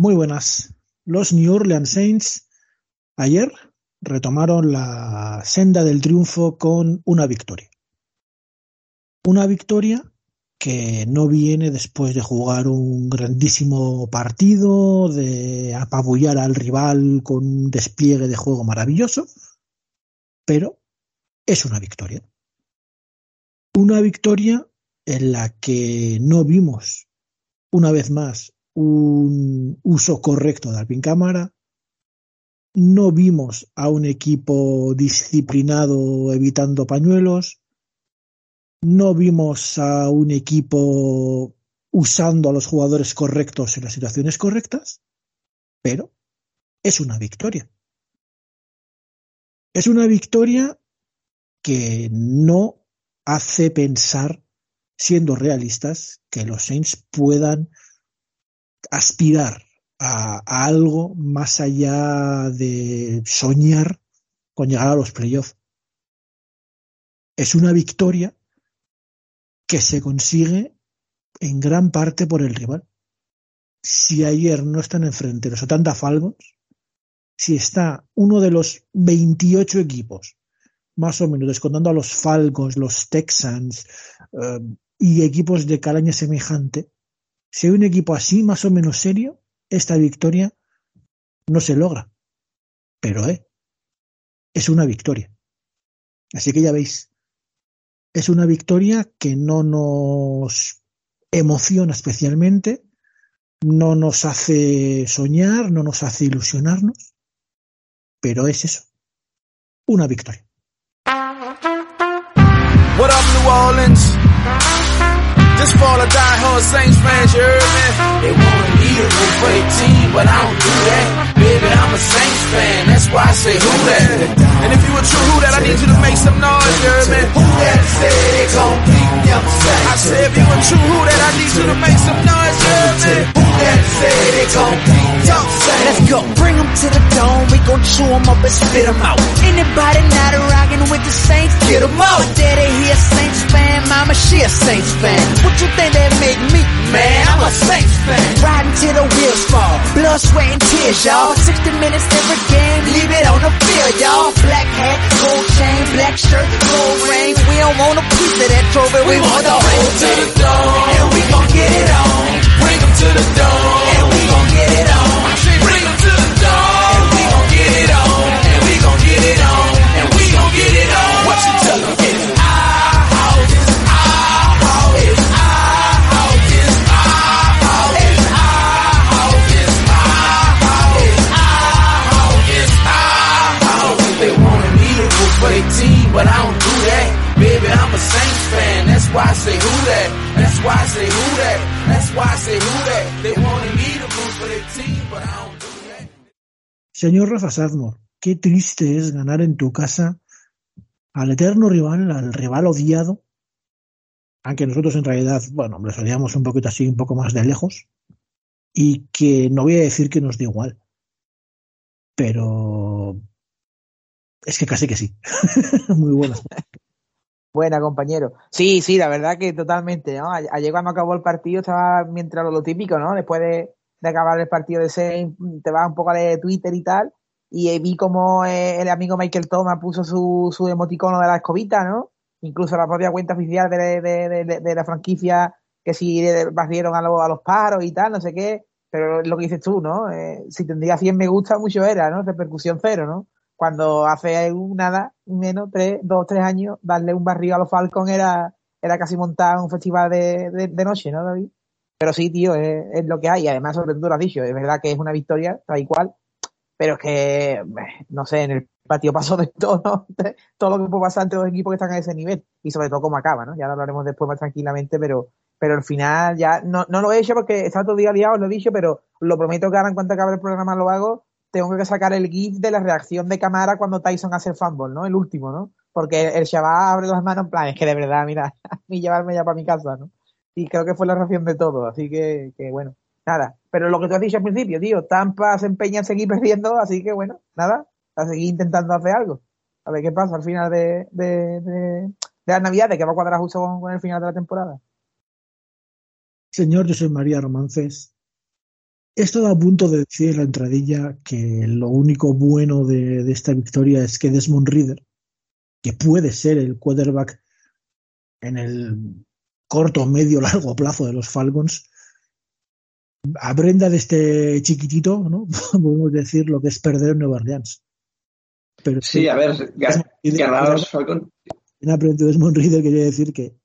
Muy buenas. Los New Orleans Saints ayer retomaron la senda del triunfo con una victoria. Una victoria que no viene después de jugar un grandísimo partido, de apabullar al rival con un despliegue de juego maravilloso, pero es una victoria. Una victoria en la que no vimos, una vez más, un uso correcto de Alpin Cámara. No vimos a un equipo disciplinado evitando pañuelos. No vimos a un equipo usando a los jugadores correctos en las situaciones correctas, pero es una victoria. Es una victoria que no hace pensar, siendo realistas, que los Saints puedan aspirar a, algo más allá de soñar con llegar a los playoffs. Es una victoria que se consigue en gran parte por el rival. Si ayer no están enfrente los Atlanta Falcons, si está uno de los 28 equipos, más o menos descontando a los Falcons, los Texans eh, y equipos de calaña semejante, si hay un equipo así, más o menos serio, esta victoria no se logra. Pero eh, es una victoria. Así que ya veis, es una victoria que no nos emociona especialmente, no nos hace soñar, no nos hace ilusionarnos, pero es eso, una victoria. New Orleans? Just for the die-hard Saints fans, you heard me? They wanna be a root for their team, but I don't do that. Baby, I'm a Saints fan, that's why I say who that. And if you a true who that, I need you to make some noise, you heard me? Who that say they gon' beat Saints? I said if you a true who that, I need you to make some noise, heard me? Who that say they gon' beat them Let's go, bring them to the dome, we gon' chew them up and spit them out. Anybody not rockin' with the Saints, get them out. Daddy, he a Saints fan, mama, she a Saints fan. What you think that make me? Man, I'm a Saints fan. Riding till the wheels fall, blood, sweat, and tears, y'all. 60 minutes every game, leave it on the field, y'all. Black hat, gold chain, black shirt, gold ring. We don't want a piece of that trophy, we, whole to the dome, and we gon' get it on. Bring them to the dome, and we gon' get it on. Señor Rafa Sadmor, qué triste es ganar en tu casa al eterno rival, al rival odiado, aunque nosotros en realidad, bueno, les odiamos un poquito así, un poco más de lejos, y que no voy a decir que nos da igual, pero es que casi que sí. Muy buenas. Buena, compañero. Sí, sí, la verdad que totalmente, ¿no? Ayer cuando acabó el partido estaba mientras lo típico, ¿no? Después de, de acabar el partido de Saints, te vas un poco a leer Twitter y tal, y vi como eh, el amigo Michael Thomas puso su, su emoticono de la escobita, ¿no? Incluso la propia cuenta oficial de, de, de, de la franquicia que si barrieron a, lo, a los paros y tal, no sé qué, pero lo que dices tú, ¿no? Eh, si tendría 100 me gusta, mucho era, ¿no? Repercusión cero, ¿no? Cuando hace nada, menos, tres, dos, tres años, darle un barrio a los Falcons era, era casi montar un festival de, de, de noche, ¿no, David? Pero sí, tío, es, lo que hay. Además, sobre todo lo has dicho, es verdad que es una victoria, tal y cual, pero es que, no sé, en el patio pasó de todo, todo lo que puede pasar entre los equipos que están a ese nivel y sobre todo cómo acaba, ¿no? Ya lo hablaremos después más tranquilamente, pero, pero al final ya no, no lo he hecho porque está todo día liado, lo he dicho, pero lo prometo que ahora en cuanto acabe el programa lo hago. Tengo que sacar el GIF de la reacción de cámara cuando Tyson hace el fumble, ¿no? El último, ¿no? Porque el chaval abre las manos en plan, es que de verdad, mira, y llevarme ya para mi casa, ¿no? Y creo que fue la reacción de todo, así que, bueno, nada. Pero lo que tú has dicho al principio, tío, Tampa se empeña en seguir perdiendo, así que bueno, nada, a seguir intentando hacer algo. A ver qué pasa al final de, de, de, las navidades, que va a cuadrar justo con, el final de la temporada. Señor, yo soy María Romances. he estado a punto de decir la entradilla que lo único bueno de, de esta victoria es que Desmond Reader, que puede ser el quarterback en el corto, medio, largo plazo de los Falcons, aprenda de este chiquitito, ¿no? Podemos decir lo que es perder en Nueva Orleans. Pero Sí, a ver, ganar los Falcons. en aprendido Desmond Reader quiere decir que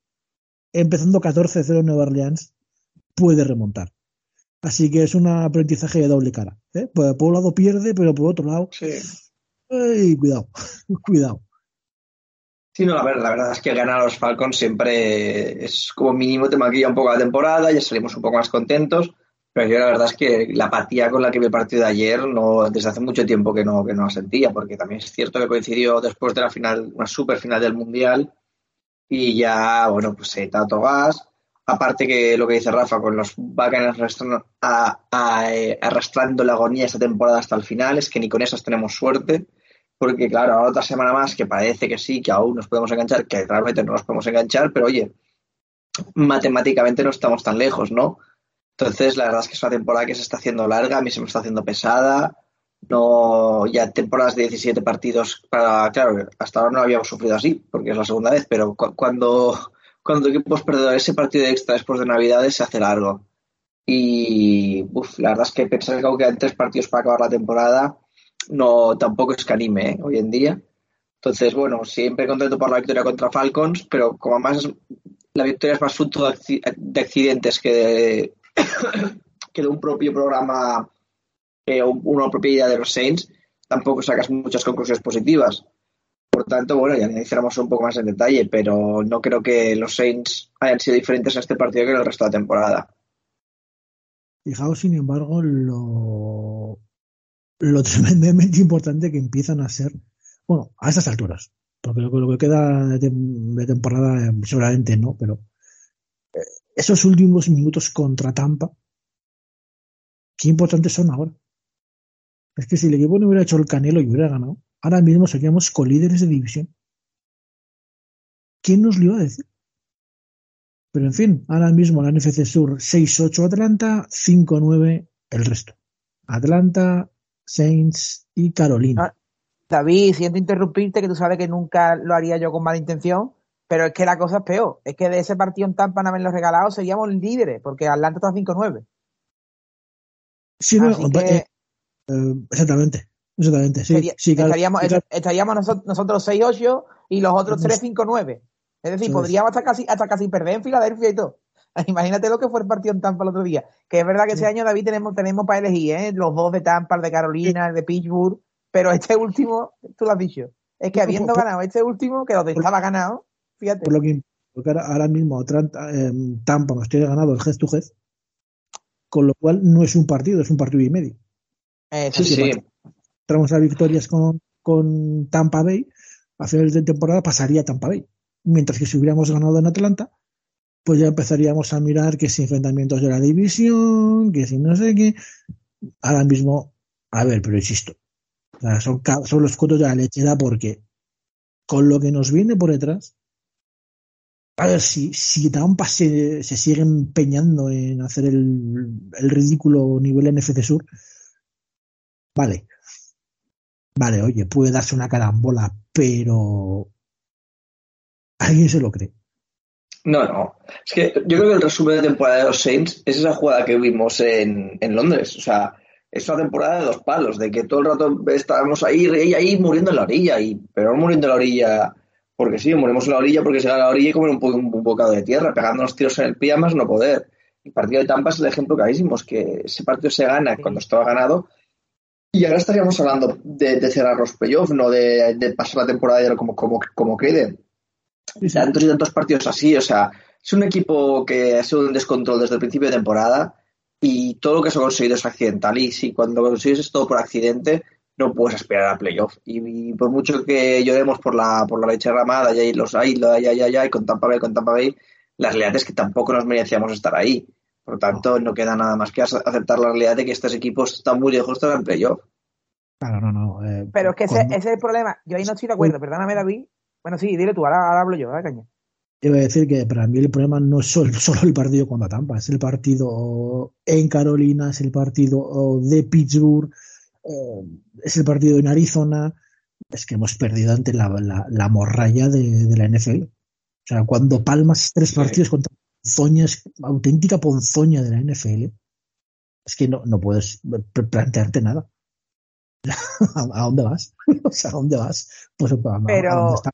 empezando 14-0 en Nueva Orleans puede remontar. Así que es un aprendizaje de doble cara. ¿eh? Por un lado pierde, pero por otro lado, Sí. ¡ay, cuidado, cuidado. Sí, la verdad es que ganar a los Falcons siempre es como mínimo te maquilla un poco la temporada, ya salimos un poco más contentos, pero yo la verdad es que la apatía con la que vi el partido de ayer no, desde hace mucho tiempo que no, que no la sentía, porque también es cierto que coincidió después de la final, una super final del Mundial, y ya, bueno, pues eh, tanto gas. Aparte que lo que dice Rafa, con los Buccaneers eh, arrastrando la agonía esta temporada hasta el final, es que ni con esas tenemos suerte. Porque, claro, ahora otra semana más que parece que sí, que aún nos podemos enganchar, que realmente no nos podemos enganchar, pero oye, matemáticamente no estamos tan lejos, ¿no? Entonces, la verdad es que es una temporada que se está haciendo larga, a mí se me está haciendo pesada. No, ya temporadas de 17 partidos para, claro, hasta ahora no habíamos sufrido así, porque es la segunda vez, pero cu- cuando, cuando equipos perdedores ese partido extra después de Navidades se hace largo. Y uf, la verdad es que pensar que aún quedan tres partidos para acabar la temporada no tampoco es que anime ¿eh? hoy en día. Entonces, bueno, siempre contento por la victoria contra Falcons, pero como más la victoria es más fruto de, acci- de accidentes que de, que de un propio programa una propia idea de los Saints, tampoco sacas muchas conclusiones positivas. Por tanto, bueno, ya analizaremos un poco más en detalle, pero no creo que los Saints hayan sido diferentes en este partido que en el resto de la temporada. Fijaos, sin embargo, lo, lo tremendamente importante que empiezan a ser, bueno, a estas alturas, porque lo, que- queda de temporada eh, seguramente no, pero eh, esos últimos minutos contra Tampa, qué importantes son ahora. Es que si el equipo no hubiera hecho el canelo y hubiera ganado, ahora mismo seríamos colíderes de división. ¿Quién nos lo iba a decir? Pero en fin, ahora mismo la NFC Sur 6-8 Atlanta, 5-9 el resto. Atlanta, Saints y Carolina. Ah. David, siento interrumpirte, que tú sabes que nunca lo haría yo con mala intención, pero es que la cosa es peor. Es que de ese partido en Tampa no haberlo regalado seríamos líderes, porque Atlanta está 5-9. Sí, no, eh, que eh, exactamente. Exactamente, sí. sería- sí, claro, estaríamos, claro. estaríamos nosotros, nosotros 6-8 y los otros Vamos. 3-5-9. Es decir, podríamos hasta casi, hasta casi perder en Filadelfia y todo. Imagínate lo que fue el partido en Tampa el otro día. Que es verdad que ese año, David, tenemos, tenemos para elegir, ¿eh? Los dos de Tampa, el de Carolina, el de Pittsburgh. Pero este último, tú lo has dicho. Es que habiendo ganado este último, que por- estaba ganado, fíjate. Por lo que porque ahora, ahora mismo Atlanta, eh, Tampa nos tiene ganado el head to con lo cual no es un partido, es un partido y medio. Eh, Sí, sí, sí. Entramos a victorias con, con Tampa Bay, a finales de temporada pasaría a Tampa Bay. Mientras que si hubiéramos ganado en Atlanta, pues ya empezaríamos a mirar que si enfrentamientos de la división, que si no sé qué. Ahora mismo, a ver, pero insisto, o son, los cuentos de la lechera porque con lo que nos viene por detrás, a ver, si, si Tampa se, se sigue empeñando en hacer el, el ridículo nivel NFC Sur, vale. Vale, oye, puede darse una carambola, pero ¿alguien se lo cree? No, no. Es que yo creo que el resumen de temporada de los Saints es esa jugada que vimos en, en Londres. O sea, es una temporada de dos palos, de que todo el rato estábamos ahí, ahí, ahí muriendo en la orilla, y, pero no muriendo en la orilla porque sí, morimos en la orilla porque se va a la orilla y comer un, po- un bocado de tierra, pegándonos tiros en el pie más no poder. El partido de Tampa es el ejemplo clarísimo, es que ese partido se gana cuando estaba ganado y ahora estaríamos hablando de, de cerrar los playoffs, no de, de pasar la temporada como, como, como quede tantos y tantos partidos así, o sea, es un equipo que ha sido un descontrol desde el principio de temporada y todo lo que se ha conseguido es accidental y si cuando lo consigues es todo por accidente no puedes aspirar a playoff y, y por mucho que lloremos por la por la leche ramada y ahí los hay, lo hay, hay, hay, hay, con Tampa Bay, con Tampa Bay, la realidad es que tampoco nos merecíamos estar ahí. Por lo tanto, no queda nada más que ace- aceptar la realidad de que estos equipos están muy lejos de estar en playoff. Claro, no, no. eh, Pero es que ese, es el problema. Yo ahí no estoy de acuerdo, perdóname, David. Bueno, sí, dile tú, ahora, ahora hablo yo, ahora caña. Iba a decir que para mí el problema no es solo, solo el partido contra Tampa, es el partido en Carolina, es el partido de Pittsburgh, eh, es el partido en Arizona. Es que hemos perdido ante la, la, la morralla de, de, la NFL. O sea, cuando palmas tres partidos contra ponzoñas, auténtica ponzoña de la NFL, es que no, no puedes plantearte nada. ¿A dónde vas? o sea, ¿a dónde vas? Pues, Pero... ¿a dónde está?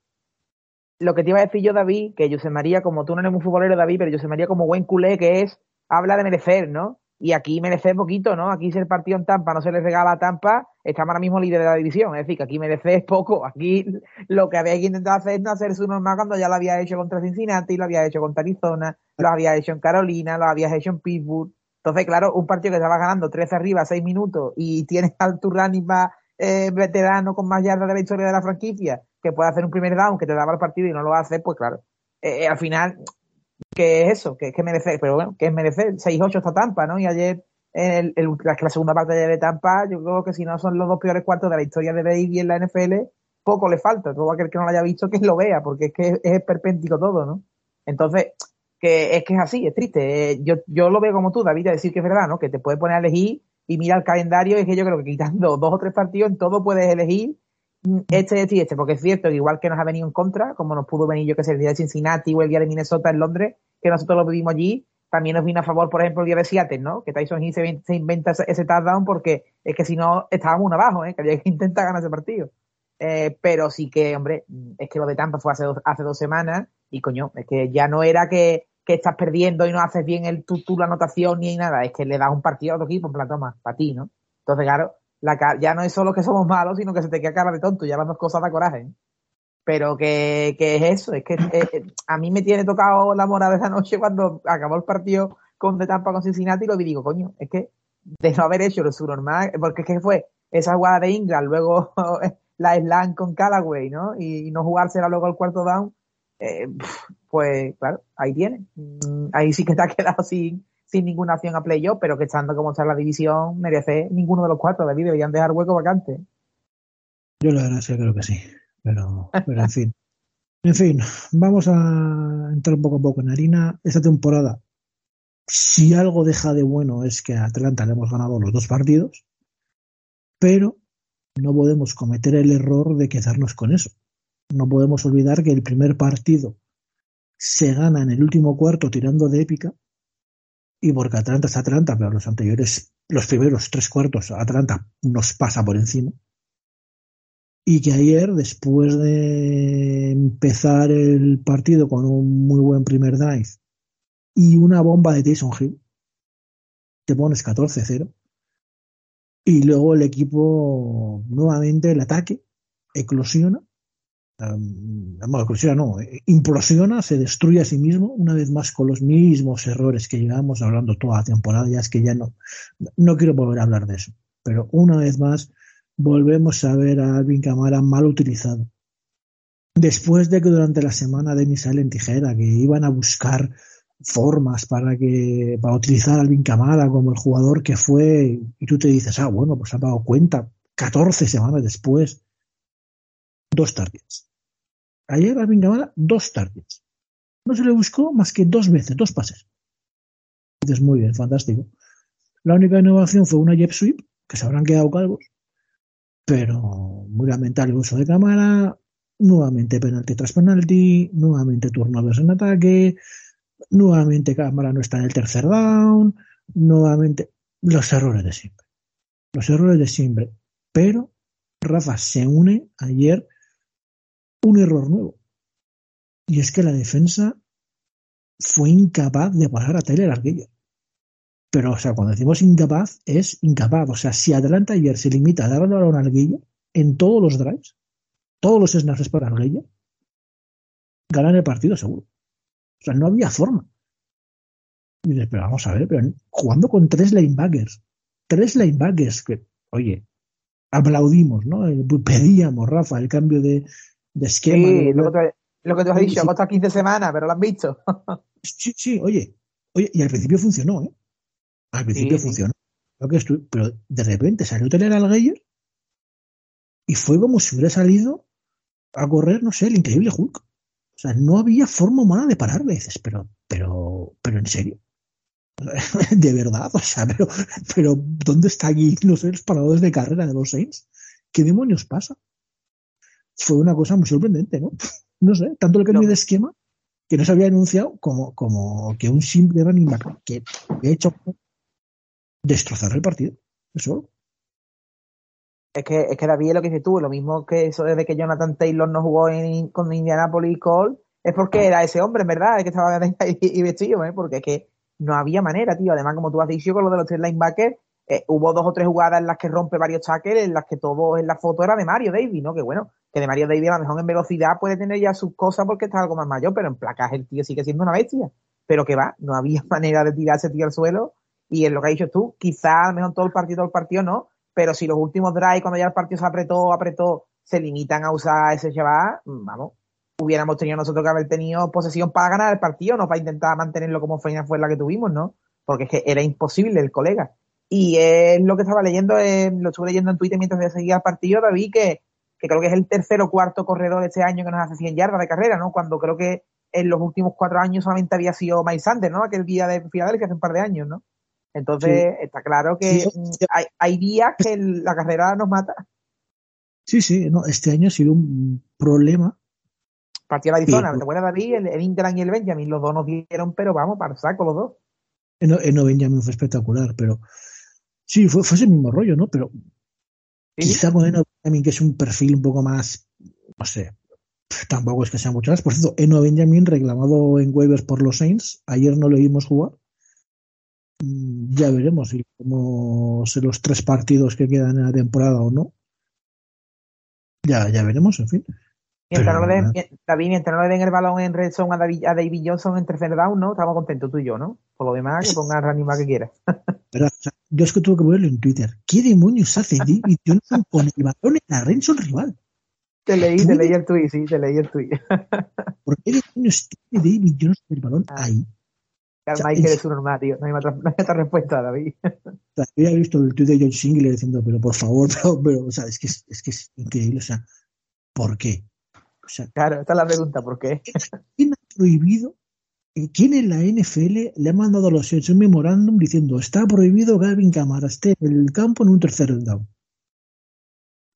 Lo que te iba a decir yo, David, que José María, como tú no eres muy futbolero, David, pero José María como buen culé que es, habla de merecer, ¿no? Y aquí merece poquito, ¿no? Aquí si el partido en Tampa no se le regala Tampa, estamos ahora mismo líder de la división. Es decir, que aquí merece poco. Aquí lo que había que intentar hacer es no hacer su normal cuando ya lo había hecho contra Cincinnati, lo había hecho contra Arizona, lo había hecho en Carolina, lo habías hecho en Pittsburgh. Entonces, claro, un partido que estaba ganando 13 arriba, 6 minutos y tienes al tu más eh, veterano con más yardas de la historia de la franquicia que puede hacer un primer down que te daba el partido y no lo hace, pues claro. Eh, al final, ¿qué es eso? ¿Qué, qué merece? Pero bueno, ¿qué es merecer? 6-8 está Tampa, ¿no? Y ayer, en el, el, la, segunda parte de Tampa, yo creo que si no son los dos peores cuartos de la historia de Brady en la NFL, poco le falta. Todo aquel que no lo haya visto, que lo vea, porque es que es, es perpéntico todo, ¿no? Entonces, que es que es así, es triste. Eh, yo, yo lo veo como tú, David, a decir que es verdad, ¿no? Que te puedes poner a elegir y mira el calendario, es que yo creo que quitando dos o tres partidos, en todo puedes elegir este, este y este, porque es cierto que igual que nos ha venido en contra, como nos pudo venir yo que sé, el día de Cincinnati o el día de Minnesota en Londres, que nosotros lo vivimos allí, también nos vino a favor, por ejemplo, el día de Seattle, ¿no? Que Tyson Hill se, se, inventa ese touchdown porque es que si no estábamos uno abajo, ¿eh? Que había que intentar ganar ese partido. Eh, pero sí que, hombre, es que lo de Tampa fue hace dos, hace dos semanas y coño, es que ya no era que, que estás perdiendo y no haces bien el tu, tu la anotación ni nada, es que le das un partido a otro equipo, en plan, toma, para ti, ¿no? Entonces, claro, la, ya no es solo que somos malos, sino que se te queda cara de tonto, ya las dos cosas da coraje. ¿eh? Pero que, que, es eso, es que eh, a mí me tiene tocado la morada esa noche cuando acabó el partido con de Tampa con Cincinnati y lo digo, coño, es que de no haber hecho lo su normal, porque es que fue esa jugada de Ingram, luego la slam con Callaway, ¿no? Y, y no jugársela luego al cuarto down, eh, pues claro, ahí tiene. Mm, ahí sí que te ha quedado sin, sin ninguna opción a playoff, pero que estando como está la división, merece ninguno de los cuatro, David, deberían dejar hueco vacante. Yo la verdad que creo que sí, pero, pero en fin. En fin, vamos a entrar un poco a poco en harina. Esta temporada, si algo deja de bueno es que a Atlanta le hemos ganado los dos partidos, pero no podemos cometer el error de quedarnos con eso. No podemos olvidar que el primer partido se gana en el último cuarto tirando de épica y porque Atlanta es Atlanta, pero los anteriores, los primeros tres cuartos, Atlanta nos pasa por encima. Y que ayer, después de empezar el partido con un muy buen primer drive y una bomba de Tyson Hill, te pones 14-0. Y luego el equipo, nuevamente, el ataque eclosiona No, implosiona, se destruye a sí mismo, una vez más con los mismos errores que llevamos hablando toda la temporada, ya es que ya no, no quiero volver a hablar de eso, pero una vez más volvemos a ver a Alvin Camara mal utilizado. Después de que durante la semana de Misal en Tijera, que iban a buscar formas para que para utilizar a Alvin Camara como el jugador que fue, y tú te dices, ah, bueno, pues ha dado cuenta 14 semanas después dos targets. Ayer Alvin Kamara, dos targets. No se le buscó más que dos veces, dos pases. Dices, muy bien, fantástico. La única innovación fue una jet sweep, que se habrán quedado calvos, pero muy lamentable el uso de cámara, nuevamente penalti tras penalti, nuevamente turnovers en ataque, nuevamente cámara no está en el tercer down, nuevamente los errores de siempre. Los errores de siempre. Pero Rafa se une ayer un error nuevo. Y es que la defensa fue incapaz de parar a Tyler Arguello. Pero, o sea, cuando decimos incapaz, es incapaz. O sea, si Atlanta ayer se limita a darle el balón a Arguello en todos los drives, todos los snaps para Arguello, ganan el partido seguro. O sea, no había forma. Y dices, pero vamos a ver, pero jugando con tres linebackers, tres linebackers que, oye, aplaudimos, ¿no? Pedíamos, Rafa, el cambio de, de esquema. Sí, de... Lo, que te, lo que te has dicho, ha costado 15 semanas, pero lo han visto. sí, sí, oye, oye, y al principio funcionó, ¿eh? Al principio sí, funcionó. Lo que pero de repente salió tener al Geyer y fue como si hubiera salido a correr, no sé, el increíble Hulk. O sea, no había forma humana de pararle. Dices, pero, pero, pero en serio. de verdad, o sea, pero, pero ¿dónde están aquí no sé, los paradores de carrera de los Saints? ¿Qué demonios pasa? Fue una cosa muy sorprendente, ¿no? No sé, tanto el cambio No. de esquema que no se había anunciado como, como que un simple running back que había hecho destrozar el partido. Eso. Es que, es que David es lo que dices tú, lo mismo que eso desde que Jonathan Taylor no jugó en, con Indianapolis Colts, es porque era ese hombre, en verdad, el que estaba ahí y vestido, ¿eh? porque es que no había manera, tío. Además, como tú has dicho con lo de los tres linebackers, eh, hubo dos o tres jugadas en las que rompe varios tackles, en las que todo en la foto era de Mario Davis, ¿no? Que bueno, que de Mario Davis a lo mejor en velocidad puede tener ya sus cosas porque está algo más mayor, pero en placaje el tío sigue siendo una bestia. Pero que va, no había manera de tirarse tío al suelo. Y es lo que has dicho tú, quizá a lo mejor todo el partido, todo el partido no, pero si los últimos drives, cuando ya el partido se apretó, apretó, se limitan a usar ese chaval, mm, vamos, hubiéramos tenido nosotros que haber tenido posesión para ganar el partido, no para intentar mantenerlo como feina fue la que tuvimos, ¿no? Porque es que era imposible el colega. Y es lo que estaba leyendo, lo estuve leyendo en Twitter mientras seguía el partido, David, que, que creo que es el tercer o cuarto corredor este año que nos hace 100 yardas de carrera, ¿no? Cuando creo que en los últimos cuatro años solamente había sido Miles Sanders, ¿no? Aquel día de Filadelfia hace un par de años, ¿no? Entonces, está claro que Sí, mm, sí. hay, hay días que el- la carrera nos mata. Sí, sí, no, este año ha sido un problema. Partió la Arizona. ¿te acuerdas, David? El, el Ingram y el Benjamin, los dos nos dieron, pero vamos, para el saco los dos. En, en Benjamin fue espectacular, pero sí, fue, fue ese mismo rollo, ¿no? Pero Sí, quizá con Eno Benjamin, que es un perfil un poco más, no sé, tampoco es que sea mucho más. Por cierto, Eno Benjamin reclamado en waivers por los Saints, ayer no lo vimos jugar. Mm, Ya veremos si vemos los tres partidos que quedan en la temporada o no. Ya, ya veremos, en fin. Mientras, Pero, no le den, David, mientras no le den el balón en red zone a David, a David Johnson en tercer down, ¿no? Estamos contentos tú y yo, ¿no? Por lo demás, que ponga el running back que quiera. ¿Verdad? O sea, yo es que tuve que ponerlo en Twitter. ¿Qué demonios hace David Johnson con el balón en la red zone rival? Te leí, te leí el tuit, sí, te leí el tuit. ¿Por qué demonios tiene David Johnson el balón Ah. ahí? Carl O sea, Michael es su normal, tío. No hay, otra, no hay otra respuesta, David. O sea, yo había visto el tweet de John Singler diciendo, pero por favor, pero, pero, o sea, es que es, es que es increíble, o sea, ¿por qué? O sea, Claro, esta es la pregunta, ¿por qué? ¿quién ha prohibido? eh, ¿Quién en la NFL le ha mandado a los Saints un memorándum diciendo está prohibido que Alvin Kamara esté en el campo en un tercer down?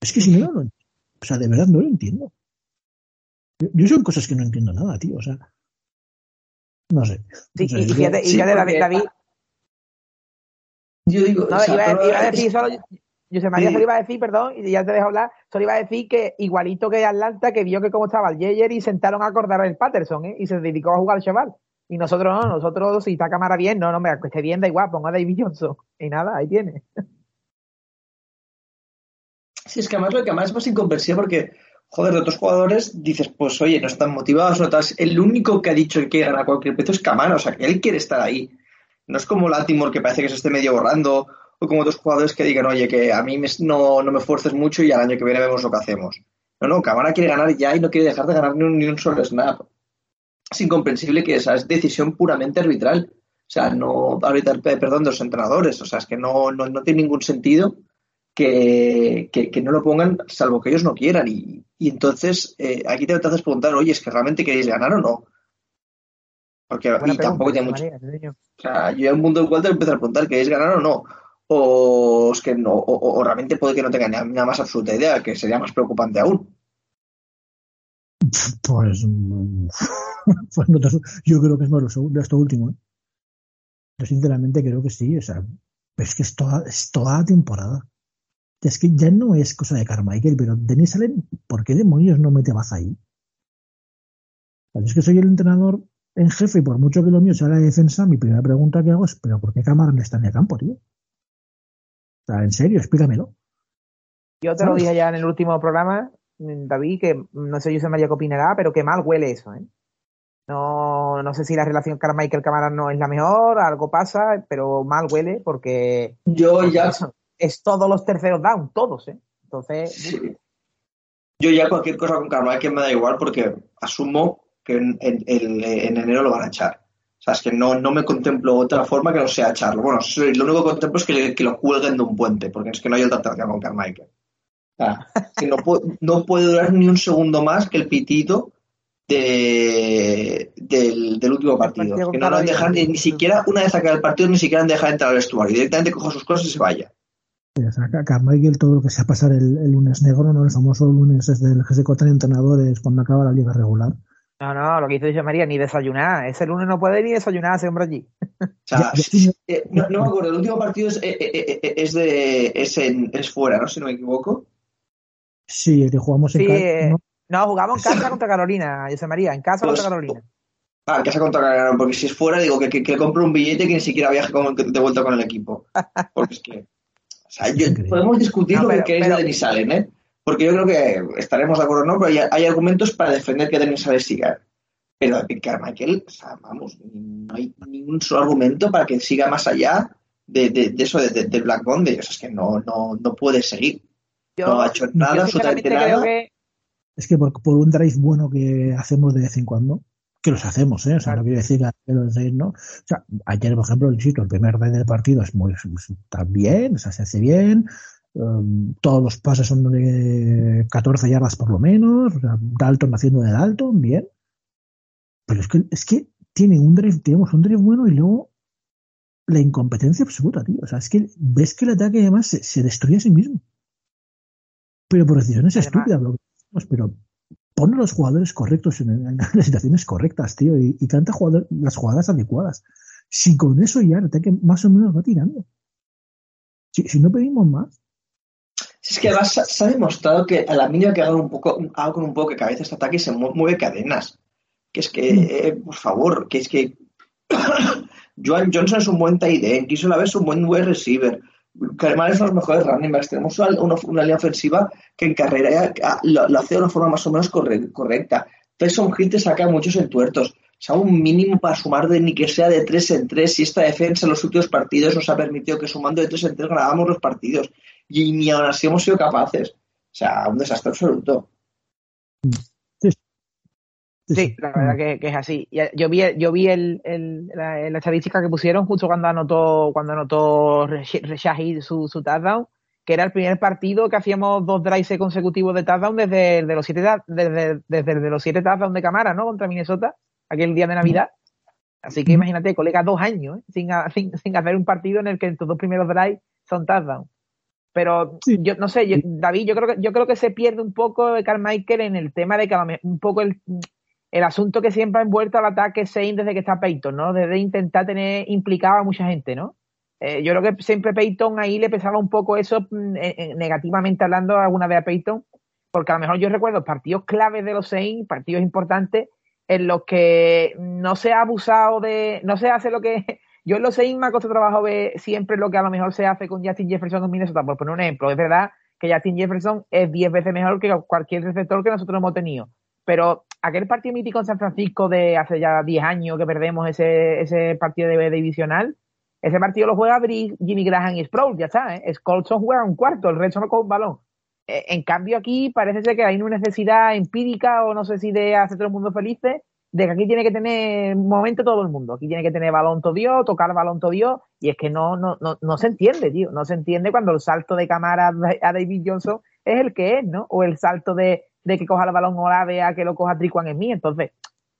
Es que si no, no lo entiendo. O sea, de verdad no lo entiendo. Yo, yo son cosas que no entiendo nada, tío. O sea, no sé. Sí, y, fíjate, sí, David, David, Yo digo, no, o sea, iba, a- pero- iba a decir solo, José María Sí. solo iba a decir, perdón, y ya te dejo hablar, solo iba a decir que igualito que Atlanta, que vio que cómo estaba el Yeyer y sentaron a acordar el Patterson, ¿eh? Y se dedicó a jugar al chaval. Y nosotros no, nosotros si está cámara bien, no, no, me esté bien, da igual, ponga a David Johnson. Y nada, ahí tiene. Sí, es que además lo que más es más incomprensible porque, joder, de otros jugadores dices, pues oye, no están motivados, no tal. El único que ha dicho que quiere ganar cualquier precio es Camara, o sea, que él quiere estar ahí. No es como Latimore que parece que se esté medio borrando, o como otros jugadores que digan, oye, que a mí me- no, no me esfuerces mucho y al año que viene vemos lo que hacemos. No, no, Camara quiere ganar ya y no quiere dejar de ganar ni un, ni un solo snap. Es incomprensible que esa es decisión puramente arbitral. O sea, no pe- perdón, de los entrenadores. O sea, es que no, no, no tiene ningún sentido que, que, que no lo pongan salvo que ellos no quieran. Y, y entonces eh, aquí te, haces preguntar, oye, ¿es que realmente queréis ganar o no? Porque Buena y tampoco tiene mucho. María. O sea, yo en un mundo cual te empiezo a preguntar, ¿queréis ganar o no? O es que no, o, realmente puede que no tengan ni la más absoluta idea, que sería más preocupante aún. Pues, pues no te- yo creo que es más lo esto último. ¿eh? Yo sinceramente creo que sí. O sea, es que es toda, es toda la temporada. Es que ya no es cosa de Carmichael, pero Denis Allen, ¿por qué demonios no mete más ahí? Es que soy el entrenador en jefe y por mucho que lo mío sea la defensa, mi primera pregunta que hago es, ¿pero por qué Camara no está en el campo, tío? Sea, en serio, explícamelo. Yo te lo dije ya en el último programa, David, que no sé José María qué opinará, pero que mal huele eso, ¿eh? No, no sé si la relación Carmichael Cámara no es la mejor, algo pasa, pero mal huele porque Yo ya, es todos los terceros down, todos, ¿eh? Entonces, sí. yo ya cualquier cosa con Carmichael me da igual porque asumo que en, en- en- en enero lo van a echar. Sea, es que no, no me contemplo otra forma que no sea echarlo. Bueno, lo único que contemplo es que, que lo cuelguen de un puente, porque es que no hay otra alternativa con Carmichael. O sea, que no, puede, no puede durar ni un segundo más que el pitito de, del, del último partido. partido que no lo han dejado ni, ni siquiera, una vez acaba el partido, ni siquiera han dejado entrar al vestuario. Directamente coja sus cosas y se vaya. O sea, Carmichael todo lo que sea pasar el, el lunes negro, ¿no? El famoso lunes desde el que se cortan entrenadores cuando acaba la liga regular. No, no, lo que dice José María, ni desayunar. Ese lunes no puede ni desayunar ese hombre allí. O sea, eh, no, no me acuerdo, el último partido es, eh, eh, es, de, es, en, es fuera, ¿no? Si no me equivoco. Sí, el que jugamos en Sí, casa, ¿no? No, jugamos en casa contra Carolina, José María, en casa Pues- contra Carolina. Ah, que se ha contratado, porque si es fuera, digo que, que, que compre un billete que ni siquiera viaje con- de vuelta con el equipo. Porque es que. O sea, yo- podemos discutir No, lo pero- que queréis pero- de Denis Allen, ¿eh? Porque yo creo que estaremos de acuerdo, ¿no? Pero hay, hay argumentos para defender que Denis Allen siga. Pero de Carmichael, o sea, vamos, no hay ningún solo argumento para que siga más allá de, de, de eso, de, de- del Black Monday. O sea, es que no, no, no puede seguir. Yo, no ha hecho nada, absolutamente nada. que Es que por, por un drive bueno que hacemos de vez en cuando, que los hacemos, ¿eh? O sea, no quiere decir que los de ¿no? O sea, ayer, por ejemplo, insisto, el primer drive del partido es muy, está bien, o sea, se hace bien, um, todos los pases son de 14 yardas por lo menos, o sea, Dalton haciendo de Dalton, bien. Pero es que, es que tiene un drive, tenemos un drive bueno y luego la incompetencia absoluta, tío. O sea, es que ves que el ataque además se, se destruye a sí mismo. Pero por decisiones Además- estúpidas, lo que decimos, pero pon a los jugadores correctos en, en las situaciones correctas, tío, y, y canta jugador- las jugadas adecuadas. Si con eso ya el ataque más o menos va tirando. Si, si no pedimos más, es que además se- ha demostrado que a la mínima que hagan un poco, haga con un poco que cabeza este ataque se mu- mueve cadenas. Que es que, eh, por favor, que es que Joan Johnson es un buen tight end, Kiso Lave es un buen wide receiver, Carmel es uno de los mejores running backs, tenemos una, una, una línea ofensiva que en carrera ya, ah, lo, lo hace de una forma más o menos corre- correcta. Tyson Hill te saca muchos entuertos. O sea, un mínimo para sumar de ni que sea de 3 en 3 y esta defensa en los últimos partidos nos ha permitido que sumando de 3 en 3 ganábamos los partidos y ni aún así hemos sido capaces. O sea, un desastre absoluto. Sí, la verdad que, que es así. Yo vi, yo vi el, el- la, la estadística que pusieron justo cuando anotó, cuando anotó Shahid su, su touchdown, que era el primer partido que hacíamos dos drives consecutivos de touchdown desde de los siete, desde, desde el de los siete touchdowns de cámara, ¿no? Contra Minnesota, aquel día de Navidad. Así que Ujú. imagínate, colega, dos años, ¿eh? sin, sin, sin hacer un partido en el que tus dos primeros drives son touchdown. Pero Sí. yo no sé, yo- David, yo creo que yo creo que se pierde un poco de Carmichael en el tema de que a lo me- un poco el, el asunto que siempre ha envuelto al ataque Saints desde que está Peyton, ¿no? Desde intentar tener implicado a mucha gente, ¿no? Eh, yo creo que siempre Peyton ahí le pesaba un poco eso, mm, eh, eh, negativamente hablando alguna vez a Peyton, porque a lo mejor yo recuerdo partidos claves de los Saints, partidos importantes, en los que no se ha abusado de, no se hace lo que, yo en los Saints me ha costado trabajo ver siempre lo que a lo mejor se hace con Justin Jefferson en Minnesota, por poner un ejemplo, es verdad que Justin Jefferson es 10 veces mejor que cualquier receptor que nosotros hemos tenido, pero aquel partido mítico en San Francisco de hace ya 10 años que perdemos ese, ese partido de divisional, ese partido lo juega Brick, Jimmy Graham y Sproul, ya está, ¿eh? Colson juega un cuarto, el resto no coge un balón. Eh, en cambio aquí parece ser que hay una necesidad empírica o no sé si de hacer todo el mundo felices, de que aquí tiene que tener momento todo el mundo. Aquí tiene que tener balón todo Dios, tocar balón todo Dios, y es que no, no, no, no se entiende, tío. No se entiende cuando el salto de cámara a David Johnson es el que es, ¿no? O el salto de, de que coja el balón Olave a que lo coja Tricuan en mí. Entonces,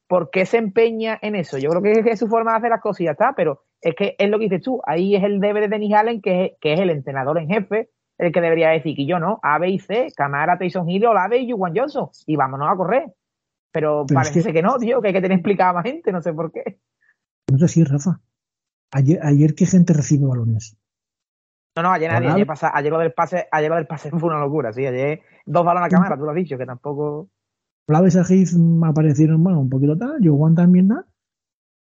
¿por qué se empeña en eso? Yo creo que es su forma de hacer las cosas y ya está, pero es que es lo que dices tú. Ahí es el deber de Dennis Allen, que es, que es el entrenador en jefe, el que debería decir que yo no, A, B y C, Camara, Tyson Hill, Olave y Juan Johnson, y vámonos a correr. Pero, Pero es parece que- que... no, tío, que hay que tener explicado a más gente, no sé por qué. no sé si Rafa. Ayer, ayer ¿qué gente recibe balones? No, no, ayer nadie, ayer, pasa, ayer lo del pase, ayer lo del pase fue una locura, sí, ayer dos balones a cámara, tú lo has dicho, que tampoco. Flaves a Heath aparecieron, bueno, un poquito tal. Yo Juan también da.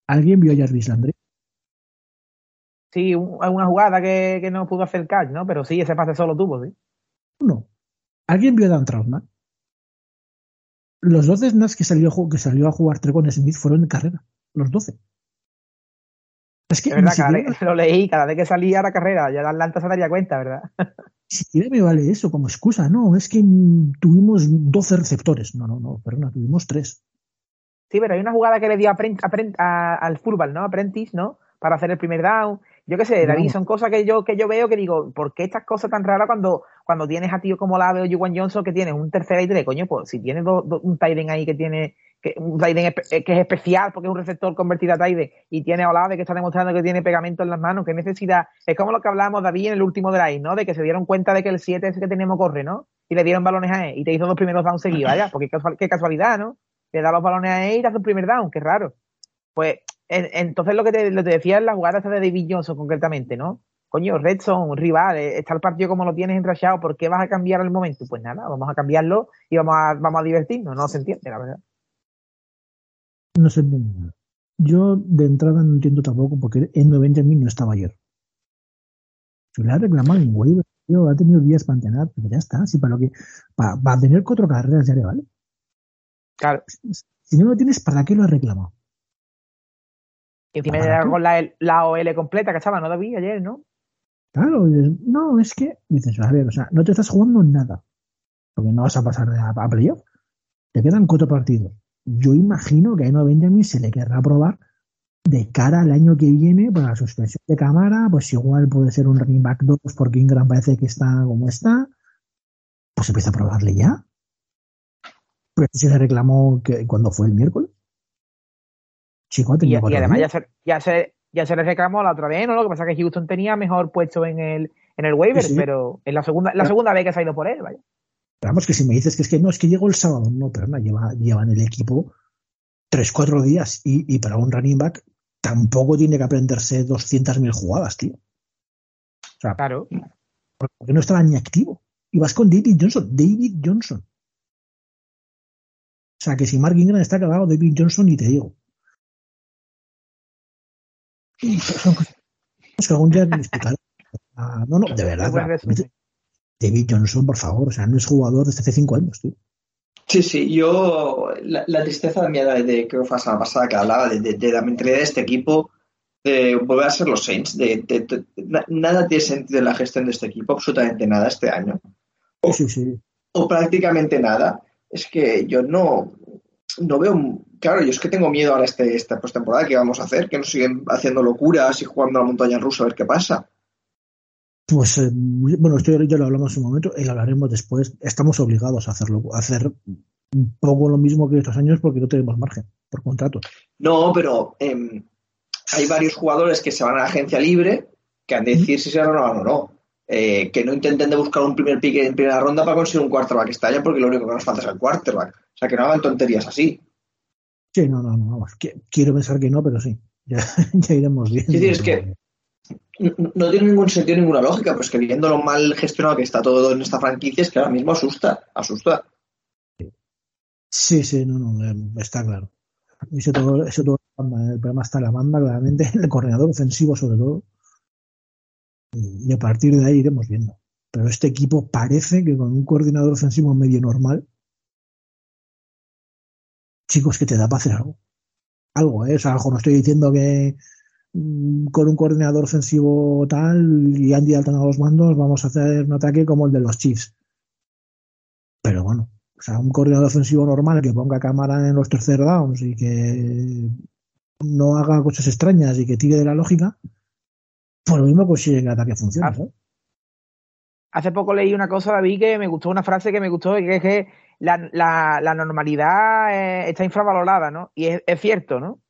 Alguien vio a Jarvis Landry. Sí, un- una jugada que, que no pudo hacer catch, ¿no? Pero sí, ese pase solo tuvo, sí. Uno. Alguien vio a Dan Trautman. Los 12 snaps que salió, que salió a jugar Trecon Smith fueron en carrera. Los 12. Es que Es verdad, ni cada siquiera, vez que lo leí, cada vez que salía a la carrera, ya Atlanta se daría cuenta, ¿verdad? siquiera me vale eso como excusa. No, es que tuvimos 12 receptores. No, no, no, perdona, tuvimos 3. Sí, pero hay una jugada que le dio a a- al fútbol, ¿no? A Prentice, ¿no? Para hacer el primer down. Yo qué sé, David, son cosas que yo, que yo veo que digo, ¿por qué estas cosas tan raras cuando, cuando tienes a tío como Lave o Juwan Johnson que tienes un tercera y tres? Coño, pues si tienes do- do- un Tyren ahí que tiene, que, un eh, que es especial porque es un receptor convertido a end y tiene a Olave que está demostrando que tiene pegamento en las manos, qué necesidad. Es como lo que hablábamos David en el último drive, ¿no? De que se dieron cuenta de que el 7 ese que tenemos corre, ¿no? Y le dieron balones a él y te hizo dos primeros downs seguidos, vaya, porque qué casual- qué casualidad, ¿no? Le da los balones a él y te hace un primer down, qué raro. Pues entonces lo que te, lo que te decía es la jugada esta de David Johnson concretamente, ¿no? Coño, Redson, rival, eh, está el partido como lo tienes enrachado, ¿por qué vas a cambiar el momento? Pues nada, vamos a cambiarlo y vamos a, vamos a divertirnos, no se entiende, la verdad. No se entiende nada. Yo de entrada no entiendo tampoco porque Endo Benjamin no estaba ayer. Se le ha reclamado en waiver, tío, ha tenido días para entrenar, pero ya está. Si para lo que para, para tener cuatro carreras ya le vale. Claro. Si no lo tienes, ¿para qué lo has reclamado? Y encima con la, la OL completa estaba, no David, ayer, ¿no? Claro, no, es que dices, a ver, o sea, no te estás jugando nada. Porque no vas a pasar a, a playoff. Te quedan cuatro partidos. Yo imagino que a Eno Benjamin se le querrá probar de cara al año que viene para la suspensión de cámara, pues igual puede ser un running back 2 porque Ingram parece que está como está. Pues empieza a probarle ya. Porque se le reclamó que cuando fue el miércoles. Chico, Y, tenía y cuatro además ya se, ya, se, ya se le reclamó la otra vez, ¿no? Lo que pasa es que Houston tenía mejor puesto en el, en el waiver, Sí, sí. pero en la segunda, la segunda vez que se ha ido por él, vaya. Vamos, que si me dices que es que no, es que llegó el sábado, no, pero no, lleva, llevan el equipo tres, cuatro días y, y para un running back tampoco tiene que aprenderse 200.000 jugadas, tío. O sea, Claro. porque no estaba ni activo. Y vas con David Johnson, David Johnson. O sea, que si Mark Ingram está acabado, David Johnson, y te digo. Son cosas que algún día explicaré. Ah, no, no, de verdad. David Johnson, por favor, o sea, no es jugador desde hace cinco años, tío. Sí, sí, yo la, la tristeza mía de, de creo que fue la semana pasada que hablaba de, de- de la mentalidad de este equipo de volver a ser los Saints. De, de- de- na- nada tiene sentido en la gestión de este equipo, absolutamente nada este año. Sí, sí. O prácticamente nada. Es que yo no, no veo. Claro, yo es que tengo miedo ahora este, esta postemporada que vamos a hacer, que nos siguen haciendo locuras y jugando a la montaña rusa a ver qué pasa. Pues eh, bueno, esto ya lo hablamos en un momento y lo hablaremos después. Estamos obligados a hacerlo, a hacer un poco lo mismo que estos años porque no tenemos margen por contrato. No, pero em, hay varios jugadores que se van a la agencia libre que han de decir si se van o no. no. Eh, que no intenten de buscar un primer pique en primera ronda para conseguir un quarterback este año porque lo único que nos falta es el quarterback. O sea, que no hagan tonterías así. Sí, no, no, no, vamos. qui- Quiero pensar que no, pero sí. Ya, ya iremos viendo. Es decir, es que- No, no tiene ningún sentido, ninguna lógica, pero es que viendo lo mal gestionado que está todo en esta franquicia es que ahora mismo asusta, asusta. Sí, sí, no, no, eh, está claro. Eso todo, eso todo, el problema está en la banda, claramente, el coordinador ofensivo sobre todo. Y a partir de ahí iremos viendo. Pero este equipo parece que con un coordinador ofensivo medio normal, chicos, que te da para hacer algo. Algo, ¿eh? O sea, no estoy diciendo que mm, con un coordinador ofensivo tal y Andy Dalton a los mandos vamos a hacer un ataque como el de los Chiefs. Pero bueno, o sea, un coordinador ofensivo normal que ponga cámara en los tercer downs y que no haga cosas extrañas y que tire de la lógica, pues lo mismo consigue que el ataque funcione. Ah. ¿sabes? Hace poco leí una cosa, David, que me gustó, una frase que me gustó, que es que la, la, la normalidad eh, está infravalorada, ¿no? Y es, es cierto, ¿no?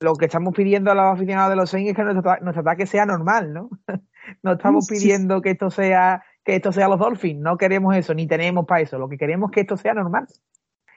Lo que estamos pidiendo a los aficionados de los Saints es que nuestro, ata- nuestro ataque sea normal, ¿no? no estamos pidiendo que esto sea que esto sea los Dolphins, no queremos eso, ni tenemos para eso. Lo que queremos es que esto sea normal.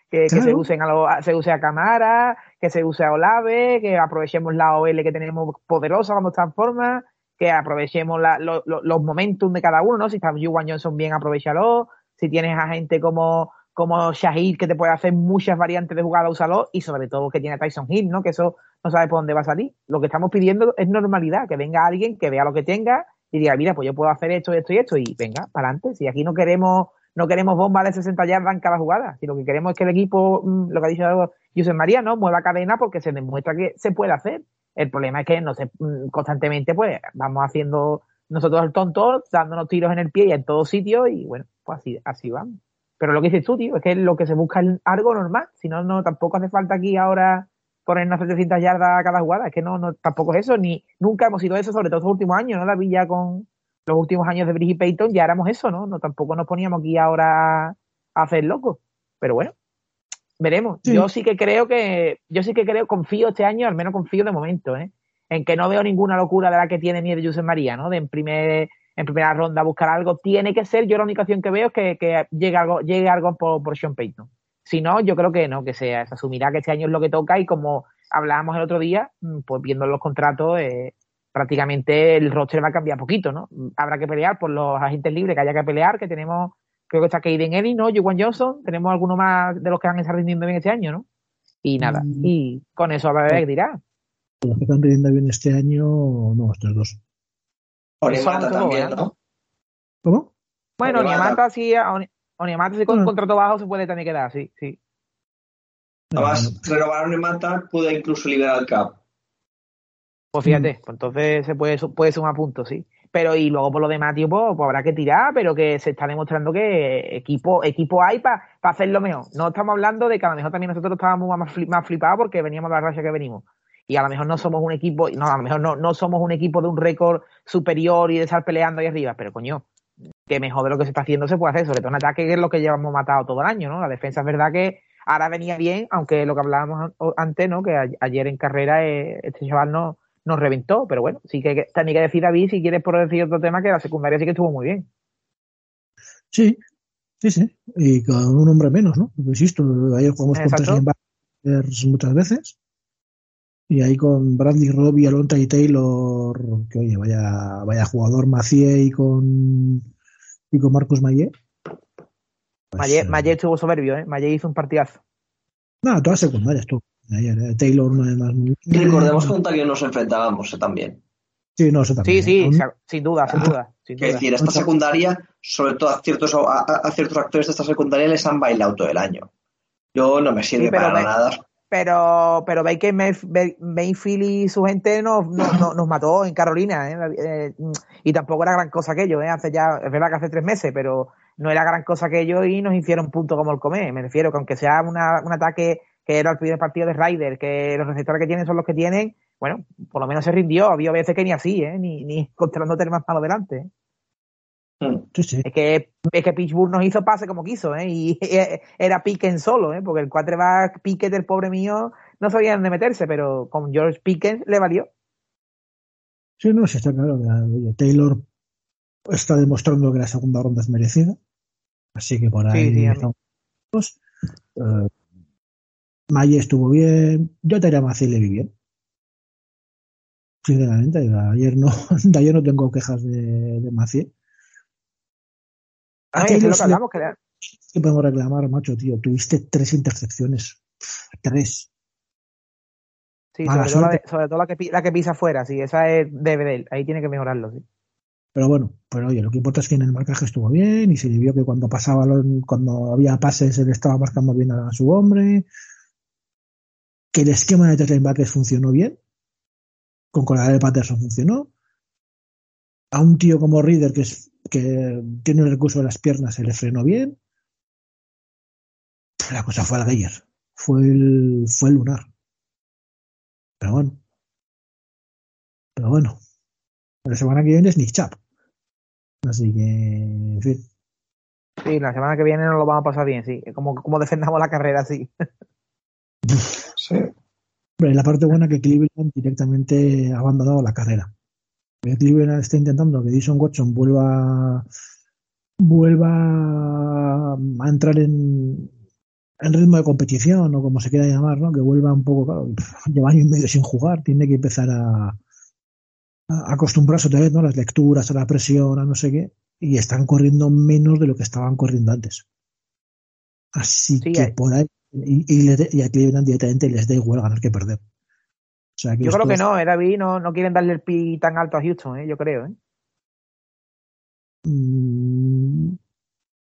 Que, que se usen a lo- se use a Camara, que se use a Olave, que aprovechemos la OL que tenemos poderosa cuando está en forma, que aprovechemos la- lo- lo- los momentum de cada uno, ¿no? Si está Juwan Johnson bien, aprovechalo. Si tienes a gente como, como Shahid que te puede hacer muchas variantes de jugada, úsalo. Y sobre todo que tiene Tyson Hill, ¿no? Que eso no sabe por dónde va a salir. Lo que estamos pidiendo es normalidad, que venga alguien que vea lo que tenga y diga, mira, pues yo puedo hacer esto, esto y esto, y venga, para adelante. Si aquí no queremos, no queremos bombas de 60 yardas en cada jugada, si lo que queremos es que el equipo, mm, lo que ha dicho José María, ¿no? Mueva cadena porque se demuestra que se puede hacer. El problema es que no se, mm, constantemente, pues, vamos haciendo nosotros el tonto, dándonos tiros en el pie y en todos sitios, y bueno, pues así, así vamos. Pero lo que dices tú, tío, es que lo que se busca es algo normal. Si no, no, tampoco hace falta aquí ahora ponernos 700 yardas a cada jugada. Es que no, no, tampoco es eso, ni nunca hemos sido eso, sobre todo estos últimos años, ¿no? La ya con los últimos años de Brigitte Payton ya éramos eso, ¿no? No tampoco nos poníamos aquí ahora a hacer locos. Pero bueno, Veremos. Sí. Yo sí que creo que, yo sí que creo, confío este año, al menos confío de momento, ¿eh? En que no veo ninguna locura de la que tiene ni de Josep María, ¿no? De en primer, en primera ronda buscar algo. Tiene que ser, yo la única opción que veo es que, que llegue algo, llegue algo por, por Sean Payton. Si no, yo creo que no, que se, se asumirá que este año es lo que toca y como hablábamos el otro día, mm, pues viendo los contratos, eh, prácticamente el roster va a cambiar poquito, ¿no? Habrá que pelear por los agentes libres que haya que pelear, que tenemos, creo que está Kaden Eddy, ¿no? Juwan Johnson, tenemos alguno más de los que han estado rindiendo bien este año, ¿no? Y nada, Mm. y con eso a ver qué dirá. Los que están rindiendo bien este año, no, estos dos. Onimata también, ¿no? ¿Cómo? Bueno. Oniamata sí, Oni- Oniamata sí con un Bueno. contrato bajo se puede también quedar, sí, sí. Además, renovar a Onimata puede incluso liberar el cap. Pues fíjate, pues entonces se puede, puede sumar puntos, sí. Pero y luego por lo demás, tío, pues, pues habrá que tirar, pero que se está demostrando que equipo, equipo hay para hacerlo mejor. No estamos hablando de que a lo mejor también nosotros estábamos más flipados porque veníamos de la racha que venimos. Y a lo mejor no somos un equipo, no, a lo mejor no, no somos un equipo de un récord superior y de estar peleando ahí arriba, pero coño, que mejor de lo que se está haciendo se puede hacer, sobre todo en ataque, que es lo que llevamos matado todo el año, ¿no? La defensa es verdad que ahora venía bien, aunque lo que hablábamos an- antes, ¿no? Que ayer en carrera eh, este chaval no nos reventó, pero bueno, sí que también hay que decir David, si quieres por decir otro tema, que la secundaria sí que estuvo muy bien. Sí, sí, sí. Y con un hombre menos, ¿no? Insisto, ayer jugamos con tres Exacto. muchas veces. Y ahí con Bradley Robbie, Alonta y Taylor, que oye, vaya, vaya jugador Macié y con y con Marcus Mayer. Pues, eh, estuvo soberbio, ¿eh? Mayer hizo un partidazo. Nada, todas secundarias tú. Ayer, eh, Taylor una de más muy Y recordemos contra quién nos enfrentábamos eh, también. Sí, no, eso Sí, también. sí, sa- sin duda, sin duda. Sin Quiero duda. decir, esta secundaria, sobre todo a ciertos, a, a- ciertos actores de esta secundaria les han bailado todo el año. Yo no me sirve Sí, para nada. Pero, pero Baker Mayfield y su gente nos, nos, nos- mató en Carolina, ¿eh? Eh, y tampoco era gran cosa aquello, ¿eh? Hace ya, es verdad que hace tres meses, pero no era gran cosa aquello y nos hicieron punto como el comer. Me refiero que aunque sea una- un ataque que era el primer partido de Ryder, que los receptores que tienen son los que tienen, bueno, por lo menos se rindió. Había veces que ni así, ¿eh? Ni, ni encontrándote más malo delante. ¿Eh? Mm. Sí, sí. Es que, es que Pittsburgh nos hizo pase como quiso, ¿eh? Y era Pickens solo, ¿eh? Porque el quarterback Pickett, el pobre mío, no sabía dónde meterse, pero con George Pickens le valió. Sí, no, sí está claro. oye, Taylor está demostrando que la segunda ronda es merecida. Así que por ahí Sí, estamos. Eh, Maye estuvo bien. Yo te Maciel le vi bien. Sinceramente, ayer no, de ayer no tengo quejas de, de Maciel. Es lo que hablamos, ¿Qué podemos reclamar, macho, tío? Tuviste tres intercepciones. Tres. sí, Mala sobre todo, la, de- suerte. sobre todo la que, la que pisa afuera, sí, esa es de ahí tiene que mejorarlo, sí. Pero bueno, pero oye, lo que importa es que en el marcaje estuvo bien y se le vio que cuando pasaba, cuando había pases, él estaba marcando bien a su hombre. Que el esquema de tres linebackers funcionó bien. Con Cordell Patterson funcionó. A un tío como Reader, que, es, que tiene el recurso de las piernas, se le frenó bien. La cosa fue al Geyer. Fue el, fue el lunar. Pero bueno. Pero bueno. La semana que viene es Nick Chubb. Así que, en fin. Sí, la semana que viene nos lo vamos a pasar bien, sí. Como, como defendamos la carrera, sí. Sí. La parte buena que Cleveland directamente ha abandonado la carrera. Porque Cleveland está intentando que Dishon Watson vuelva vuelva a entrar en, en ritmo de competición o como se quiera llamar, ¿no? Que vuelva un poco, claro, lleva año y medio sin jugar, tiene que empezar a, a acostumbrarse otra vez, ¿no? Las lecturas, a la presión, a no sé qué, y están corriendo menos de lo que estaban corriendo antes. Así Sí, que hay- por ahí, y, y, y a Cleveland directamente les da igual ganar que perder. Sea, Yo creo que es- no, eh, David, no, no quieren darle el pi tan alto a Houston, eh, yo creo, eh. Mm,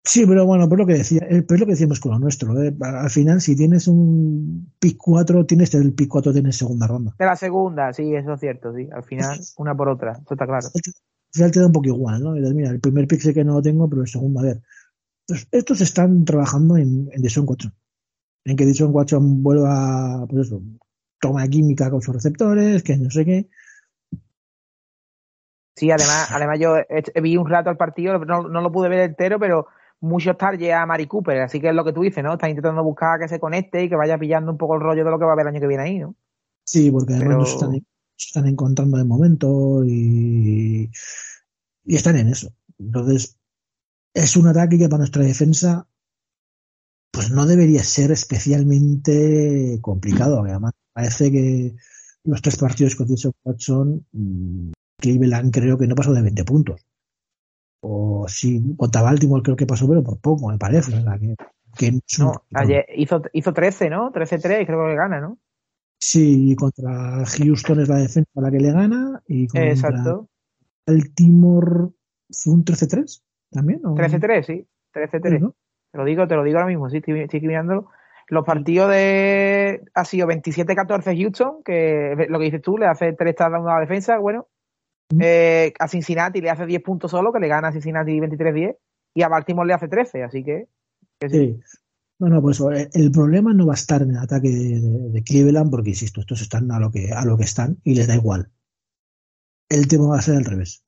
Sí, pero bueno, pero lo que decía, eh, es lo que decíamos con lo nuestro. eh. Al final, si tienes un pick 4, tienes el pick 4 tienes segunda ronda. De la segunda, sí, eso es cierto, sí. Al final, una por otra, eso está claro. Al final te da un poco igual, ¿no? Mira, el primer pick sé que no lo tengo, pero el segundo, a ver. Entonces, estos están trabajando en, en Dishon Watson. En que Dishon Watson vuelva, pues eso, toma química con sus receptores, que no sé qué. Sí, además, además yo vi un rato el partido, no, no lo pude ver entero, pero muchos targets a Mari Cooper, así que es lo que tú dices, ¿no? Está intentando buscar que se conecte y que vaya pillando un poco el rollo de lo que va a haber el año que viene ahí, ¿no? Sí, porque además Pero- están, se están encontrando de momento y, y están en eso. Entonces, es un ataque que para nuestra defensa pues no debería ser especialmente complicado. Además, parece que los tres partidos con Jason Watson, mm, Cleveland creo que no pasó de 20 puntos. O si contra Baltimore creo que pasó, pero por poco, me parece. sea, que, que no ayer hizo, hizo 13, ¿no? 13-3 creo que gana, ¿no? Sí, contra Houston es la defensa la que le gana y contra Exacto. Baltimore fue un 13-3 también. ¿o? 13-3, sí. Sí, 13-3. ¿no? Te lo digo, te lo digo ahora mismo, sí, estoy, estoy mirándolo. Los partidos de ha sido 27-14 Houston, que lo que dices tú, le hace tres touchdowns a la defensa, bueno. Eh, a Cincinnati le hace 10 puntos solo, que le gana a Cincinnati 23-10, y a Baltimore le hace 13, así que, que sí. Sí. No, no, pues eh, el problema no va a estar en el ataque de, de- de Cleveland, porque insisto, estos están a lo que a lo que están y les da igual. El tema va a ser al revés.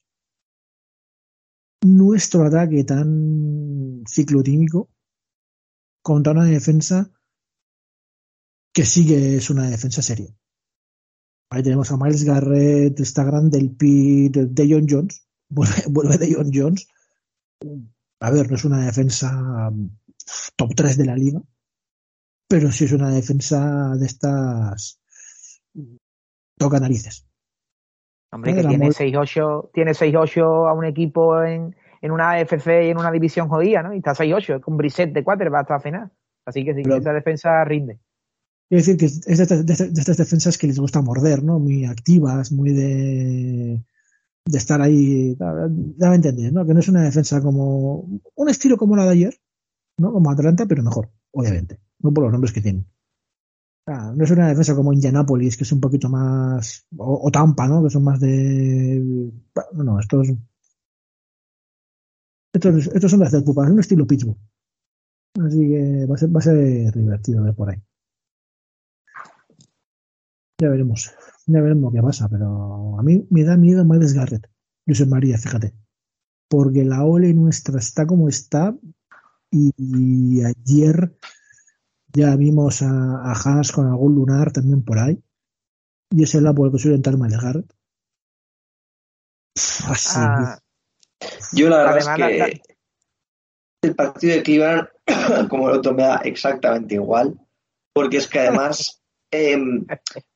Nuestro ataque tan ciclotímico contra una defensa que sí que es una defensa seria. Ahí tenemos a Miles Garrett, está grande el Pete de John Jones, vuelve, vuelve de John Jones. A ver, no es una defensa top 3 de la liga, pero sí es una defensa de estas toca narices. Hombre, que tiene muy- 6-8, tiene 6-8 a un equipo en, en una AFC y en una división jodida, ¿no? Y está 6-8, con Brissett de quarterback hasta final. Así que sí, Pero- esa defensa rinde. Quiero decir que es de, estas- de estas- de estas defensas que les gusta morder, ¿no? Muy activas, muy de, de estar ahí. Ya me entendés, ¿no? Que no es una defensa como. Un estilo como la de ayer, ¿no? Como Atlanta, pero mejor, obviamente. No por los nombres que tienen. Sea, no es una defensa como Indianapolis, que es un poquito más. O, o Tampa, ¿no? Que son más de. No, no, estos. Estos, estos son de hacer pupas, un estilo Pittsburgh. Así que va a ser, va a ser divertido ver por ahí. Ya veremos. Ya veremos qué pasa, pero a mí me da miedo Miles Garrett. José María, fíjate. Porque la ole nuestra está como está. Y, ayer ya vimos a, a Haas con algún lunar también por ahí. Y es el por el que suele entrar Miles Garrett. Así. Ah, Yo la verdad Además, es que el partido de Cleveland, como el otro, me da exactamente igual, porque es que además em,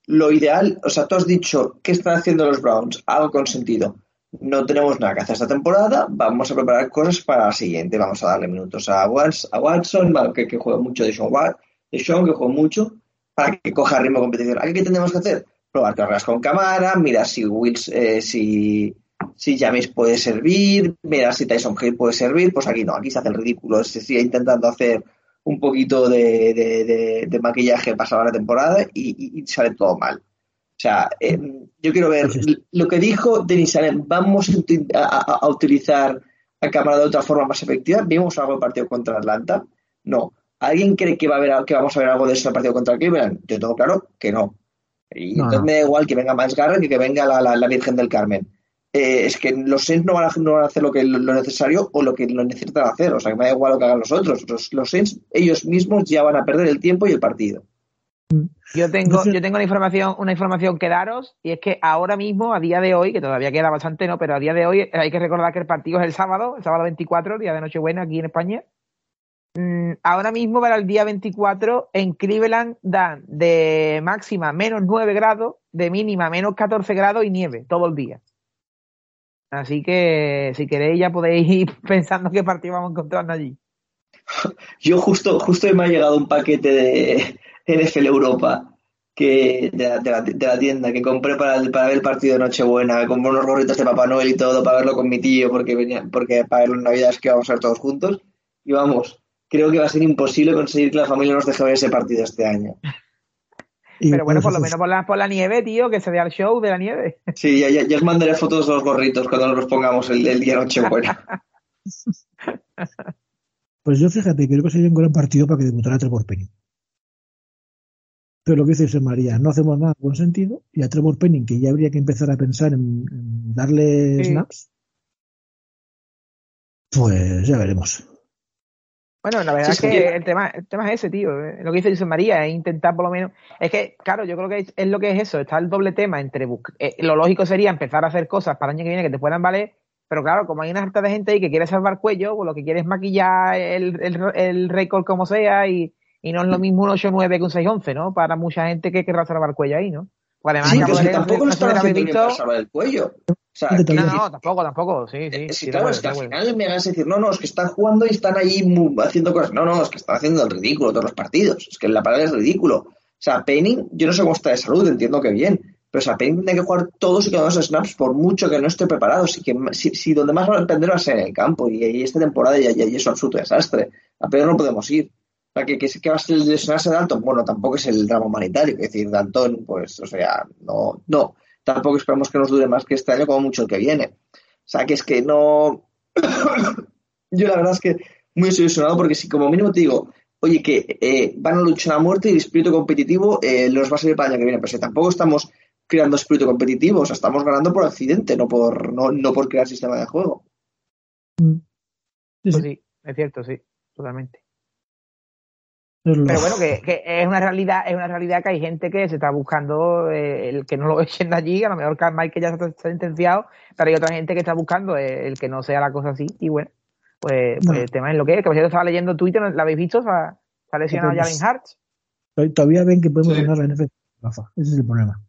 lo ideal, o sea, tú has dicho, ¿qué están haciendo los Browns? Algo con sentido. No tenemos nada que hacer esta temporada, vamos a preparar cosas para la siguiente, vamos a darle minutos a, Wats- a Watson, que, que juega mucho de Sean, de Sean, que juega mucho, para que coja ritmo de competición. ¿Aquí qué tenemos que hacer? Probar carreras con cámara, mira si Wills, eh, si, si James puede servir, mira si Tyson Hill puede servir, pues aquí no, aquí se hace el ridículo, se sigue intentando hacer un poquito de, de, de- de maquillaje pasada la temporada y, y- y sale todo mal. O sea, eh, yo quiero ver Pues es- lo que dijo Denis Allen, vamos a, uti- a- a- a utilizar a cámara de otra forma más efectiva. ¿Vimos algo del partido contra Atlanta? No. ¿Alguien cree que va a haber que vamos a ver algo de eso en el partido contra Cleveland? Yo tengo claro que no. Y No, entonces no. me da igual que venga Miles Garrett que que venga la, la- la Virgen del Carmen. Eh, es que los Saints no van, a, no van a hacer lo que lo necesario o lo que lo necesitan hacer. O sea, que me da igual lo que hagan los otros. Los, los Saints, ellos mismos ya van a perder el tiempo y el partido. Yo tengo, yo tengo una información, una información que daros, y es que ahora mismo, a día de hoy, que todavía queda bastante, ¿no? Pero a día de hoy hay que recordar que el partido es el sábado, el sábado 24, el día de Nochebuena aquí en España. Mm, ahora mismo para el día 24 en Cleveland dan de máxima menos 9 grados, de mínima menos 14 grados y nieve todo el día. Así que si queréis ya podéis ir pensando qué partido vamos a allí. Yo justo, justo me ha llegado un paquete de NFL Europa que de la, tienda que compré para, el- para ver el partido de Nochebuena. Compré unos gorritos de Papá Noel y todo para verlo con mi tío porque venía, porque para ver las navidades que vamos a ver todos juntos. Y vamos, creo que va a ser imposible conseguir que la familia nos deje ver ese partido este año. Y Pero bueno, por lo pues, menos por la, por la nieve, tío, que se vea el show de la nieve. Sí, ya, ya, ya os mandaré fotos de los gorritos cuando nos los pongamos el, el día Nochebuena. Pues yo fíjate, creo que sería un gran partido para que debutara Trevor Penning. Pero lo que dice José María, no hacemos nada con sentido y a Trevor Penning, que ya habría que empezar a pensar en, en darle Sí. snaps, pues ya veremos. Bueno, la verdad Sí, es sí. que el tema, el tema es ese, tío. Lo que dice José María es intentar por lo menos. Es que, claro, yo creo que es, es lo que es eso. Está el doble tema entre. bus- eh, lo lógico sería empezar a hacer cosas para el año que viene que te puedan valer. Pero claro, como hay una harta de gente ahí que quiere salvar cuello, pues lo que quiere es maquillar el, el, el récord como sea y, y no es lo mismo un 8-9 que un 6-11, ¿no? Para mucha gente que querrá salvar cuello ahí, ¿no? Pues además, Sí, que es tampoco lo habéis haciendo bien visto- para salvar el cuello. O sea, No No, tampoco, tampoco, sí, sí. Eh, sí, claro, es que al final me a decir, no, no, es que están jugando y están ahí haciendo cosas. No, no, es que están haciendo el ridículo todos los partidos. Es que la palabra es ridículo. O sea, Penning, yo no sé cómo está de salud, entiendo que bien. Pero o sea, Penning tiene que jugar todos y cada uno de los snaps por mucho que no esté preparado. Si, que, si, si donde más va a depender va a ser en el campo. Y, y esta temporada ya, ya, ya es un absoluto desastre. A Pedro no podemos ir. Sea, que, que, que va a ser el lesionarse Dalton. Bueno, tampoco es el drama humanitario. Es decir, Dalton, pues, o sea, no, no. Tampoco esperamos que nos dure más que este año, como mucho el que viene. O sea, que es que no. Yo la verdad es que muy desilusionado porque si como mínimo te digo, oye, que eh, van a luchar a muerte y el espíritu competitivo eh, los va a servir para el año que viene. Pero si tampoco estamos creando espíritu competitivo, o sea, estamos ganando por accidente, no por, no, no por crear sistema de juego. Sí, Pues sí, sí, es cierto, sí, totalmente. Pero bueno, que, que es una realidad, es una realidad que hay gente que se está buscando eh, el que no lo echen de allí, a lo mejor que Mike ya está sentenciado, pero hay otra gente que está buscando eh, el que no sea la cosa así, y bueno, pues, pues Bueno. el tema es lo que es, que por cierto estaba leyendo Twitter, ¿la habéis visto? Se ha, se ha lesionado pues- Jalen Hurts. Todavía ven que podemos Sí. ganar la NFL. Rafa. Ese es el problema.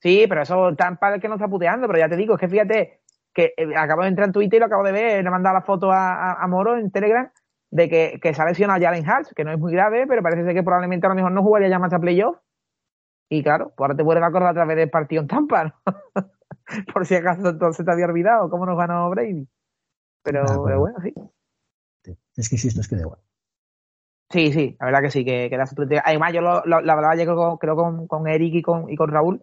Sí, pero eso tan para el que no está puteando, pero ya te digo, es que fíjate que eh, acabo de entrar en Twitter y lo acabo de ver, le he mandado la foto a, a- a Moro en Telegram de que, que se ha lesionado Jalen Hurts, que no es muy grave, pero parece ser que probablemente a lo mejor no jugaría ya más a playoff. Y claro, pues ahora te vuelves a acordar a través del partido en Tampa, ¿no? Por si acaso entonces te había olvidado cómo nos ganó Brady. Pero, Ah, bueno. pero bueno, sí. Es que si esto es que da igual. Sí, sí, la verdad que sí, que, que plantilla. Además, yo lo, lo, lo hablaba yo creo con, con Eric y con, y con Raúl,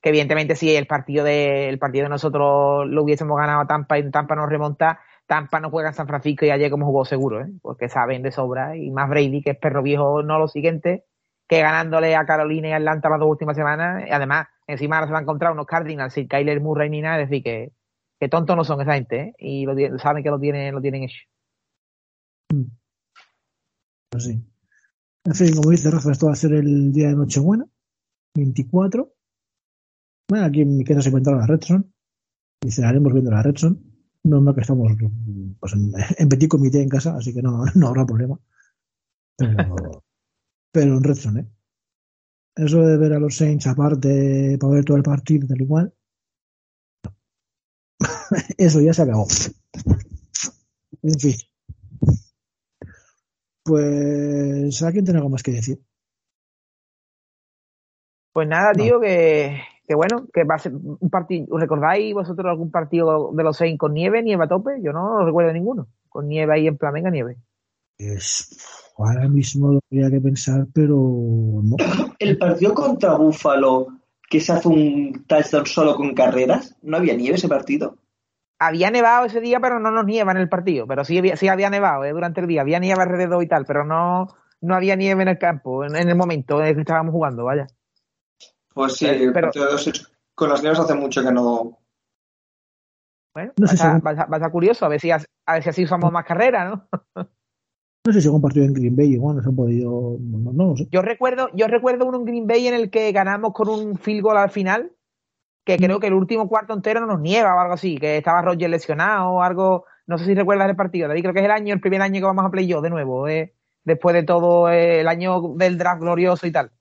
que evidentemente si el partido de el partido de nosotros lo hubiésemos ganado a Tampa y en Tampa nos remonta, Tampa no juega en San Francisco y ayer como jugó seguro, ¿eh? porque saben de sobra, y más Brady, que es perro viejo, no lo siguiente, que ganándole a Carolina y Atlanta las dos últimas semanas, y además, encima ahora se va a encontrar unos Cardinals sin Kyler Murray ni nada, es decir, que, que tontos no son esa gente, ¿eh? y lo, saben que lo tienen, lo tienen hecho. Pues sí. En fin, como dice Rafa, esto va a ser el día de Nochebuena, 24. Bueno, aquí en mi casa se encuentra la Redson. Y cenaremos viendo la Redson. No, no que estamos pues, en, en petit comité en casa, así que no, no habrá problema. Pero, pero en Redson, ¿eh? Eso de ver a los Saints aparte para ver todo el partido tal igual. Eso ya se acabó. En fin. Pues, ¿a quién tiene algo más que decir? Pues nada, No. tío, que, que bueno, que va a ser un partido. ¿Recordáis vosotros algún partido de los seis con nieve, nieve a tope? Yo no recuerdo ninguno. Con nieve ahí en plan, venga, nieve. Es, ahora mismo lo habría que pensar, pero no. El partido contra Buffalo, que se hace un touchdown solo con carreras, ¿no había nieve ese partido? Había nevado ese día, pero no nos nieva en el partido. Pero sí había, sí había nevado eh, durante el día. Había nieve alrededor y tal, pero no, no había nieve en el campo, en, en el momento en el que estábamos jugando, vaya. Pues sí, Eh, el pero- los con las nieves hace mucho que no. Bueno, No va, sé a curioso, a ver si, a ver si así usamos más carreras, ¿no? No sé si algún partido en Green Bay igual nos han podido. No, sé. Yo recuerdo, yo recuerdo uno en Green Bay en el que ganamos con un field goal al final, que creo que el último cuarto entero no nos nieva o algo así, que estaba Roger lesionado o algo, no sé si recuerdas el partido, David, creo que es el año, el primer año que vamos a playoff de nuevo, eh, después de todo eh, el año del draft glorioso y tal.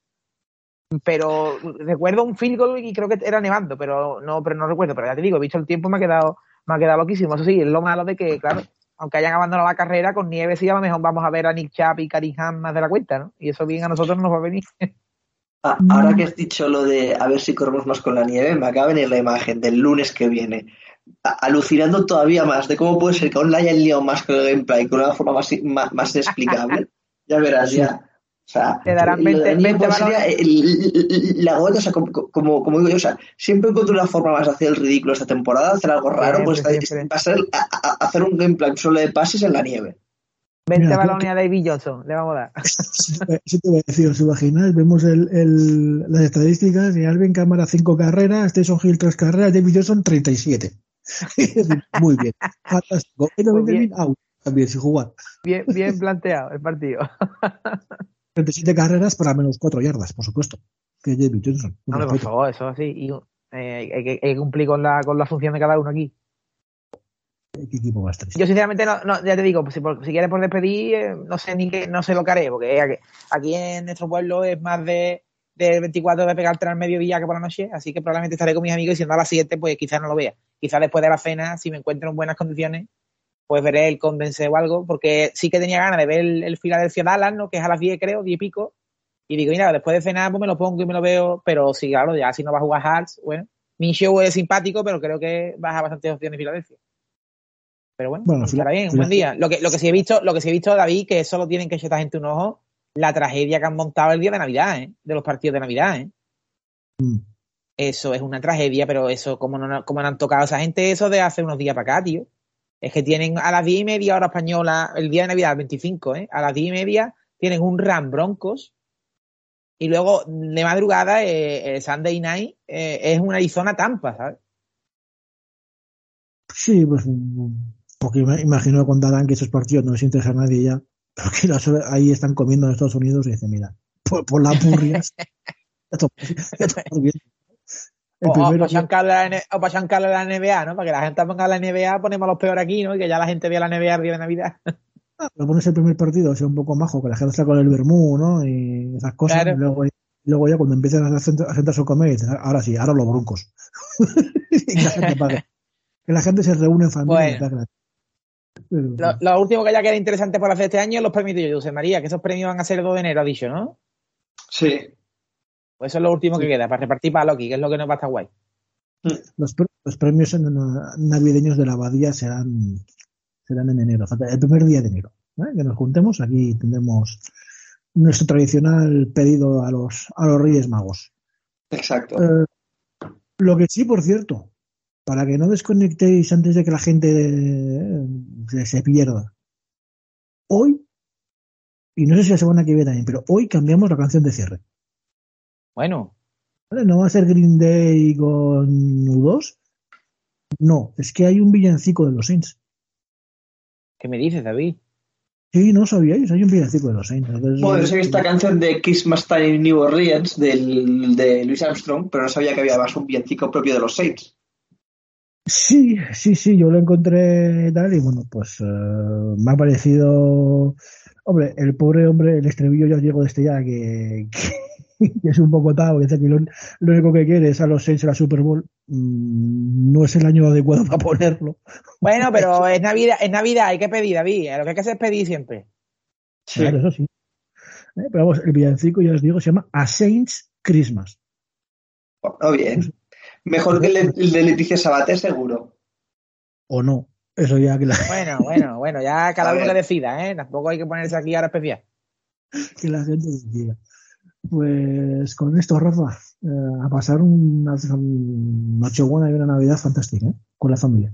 Pero recuerdo un field goal y creo que era nevando, pero no, pero no recuerdo, pero ya te digo, he visto el tiempo me ha quedado, me ha quedado loquísimo. Eso sí, es lo malo de que, claro, aunque hayan abandonado la carrera, con nieve sí a lo mejor vamos a ver a Nick Chubb y Karim más de la cuenta, ¿no? Y eso bien a nosotros no nos va a venir. Ah, ahora que has dicho lo de a ver si corremos más con la nieve, me acaba de venir la imagen del lunes que viene. A- alucinando todavía más de cómo puede ser que aún la hayan liado más con el gameplay, con una forma más, más, más explicable. ya verás, ya. O sea, Te darán lo de la 20 nieve 20 pues sería balones. el- el- la gota, o sea, como, como, como digo yo, o sea, siempre encuentro una forma más de hacer el ridículo esta temporada, hacer algo raro, pues Siempre, esta- siempre. va a ser a- a- hacer un gameplay solo de pases en la nieve. 20 Mira, balones a David Johnson, le vamos a dar. Sí te voy a decir, os imagináis, vemos el, el- las estadísticas y Alvin Cámara 5 carreras, Tyson Hill 3 carreras, David Johnson 37. Es decir, Muy bien, fantástico. Y Muy 90 bien. También sin jugar. Bien, bien planteado el partido. 37 carreras para menos 4 yardas, por supuesto. Que David Johnson. Un No, por favor, eso así. Y, eh, hay, que, hay que cumplir con la, con la función de cada uno aquí. ¿Qué equipo más triste? Yo sinceramente no, no ya te digo, si, por- si quieres por despedir, eh, no sé ni qué, no sé lo que haré, porque aquí, aquí en nuestro pueblo es más de, de 24 de pegarte al mediodía que por la noche, así que probablemente estaré con mis amigos y siendo a las 7, pues quizás no lo vea. Quizás después de la cena, si me encuentro en buenas condiciones, pues veré el condense o algo, porque sí que tenía ganas de ver el, el Philadelphia Dallas, ¿no? Que es a las 10 creo, 10 y pico. Y digo, mira, después de cenar, pues me lo pongo y me lo veo, pero sí, claro, ya si no va a jugar Hearts, bueno, mi show es simpático, pero creo que baja bastantes opciones Filadelfia. Pero bueno, Bueno, estará bien, un buen día. Lo que, lo que sí he visto, lo que sí he visto, David, que solo tienen que echar gente un ojo, la tragedia que han montado el día de Navidad, ¿eh? De los partidos de Navidad, ¿eh? Mm. Eso es una tragedia, pero eso, como no, como no han tocado a esa gente, eso de hace unos días para acá, tío. Es que tienen a las diez y media hora española, el día de Navidad, el 25, ¿eh? A las diez y media tienen un Ram Broncos y luego de madrugada, eh, el Sunday Night, eh, es una Arizona Tampa, ¿sabes? Sí, pues mm, porque ima- imagino que contarán que esos partidos no les interesa a nadie ya. Porque las ahí están comiendo en Estados Unidos y dicen, mira, por, por las burrias. O, o para chancarle la o para chancarle la NBA, ¿no? Para que la gente ponga la NBA, ponemos a los peores aquí, ¿no? Y que ya la gente vea la NBA el día de Navidad. lo pones el primer partido, sea un poco majo, que la gente está con el vermú, ¿no? Y esas cosas. Claro. Y luego, luego ya cuando empiezan a, sentar- a sentarse a comer, dicen, ahora sí, ahora los broncos. y que la gente pague. Que la gente se reúne en familia. Bueno. Pero- Lo, lo último que ya queda interesante por hacer este año es los premios de José María, que esos premios van a ser el 2 de enero, ha dicho, ¿no? Sí. Pues eso es lo último que queda, para repartir para Loki, que es lo que nos va a estar guay. los, pre- los premios en- navideños de la abadía serán, serán en enero, el primer día de enero. ¿eh? Que nos juntemos, aquí tendremos nuestro tradicional pedido a los, a los Reyes Magos. Exacto. Eh, lo que sí, por cierto, para que no desconectéis antes de que la gente eh, se, se pierda. Hoy, y no sé si la semana que viene también, pero hoy cambiamos la canción de cierre. Bueno, ¿vale? No va a ser Green Day con U2. No, es que hay un villancico de los Saints. ¿qué me dices, David? Sí, no sabíais, hay un villancico de los Saints. Bueno, yo sé que esta canción de Christmas Time in New Orleans del, de Louis Armstrong, pero no sabía que había más un villancico propio de los Saints. Sí, sí, sí, yo lo encontré tal y bueno, pues eh, me ha parecido... Hombre, el pobre hombre, el estribillo ya os llego desde ya que, que, que es un poco tao, que dice que lo, lo único que quiere es a los Saints en la Super Bowl. Mm, no es el año adecuado para ponerlo. Bueno, pero es Navidad, es Navidad, hay que pedir, David. Lo que hay que hacer es pedir siempre. Sí. Claro, eso sí. Eh, Pero vamos, el villancico, ya os digo, se llama A Saints Christmas. Bueno, bien. Mejor que el, de- el de Leticia Sabater, seguro. O no. Eso ya que la, Bueno, bueno, bueno, ya cada uno que decida, ¿eh? Tampoco hay que ponerse aquí ahora especial. que la gente diga. Pues con esto, Rafa, eh, a pasar una noche buena y una Navidad fantástica, ¿eh? Con la familia.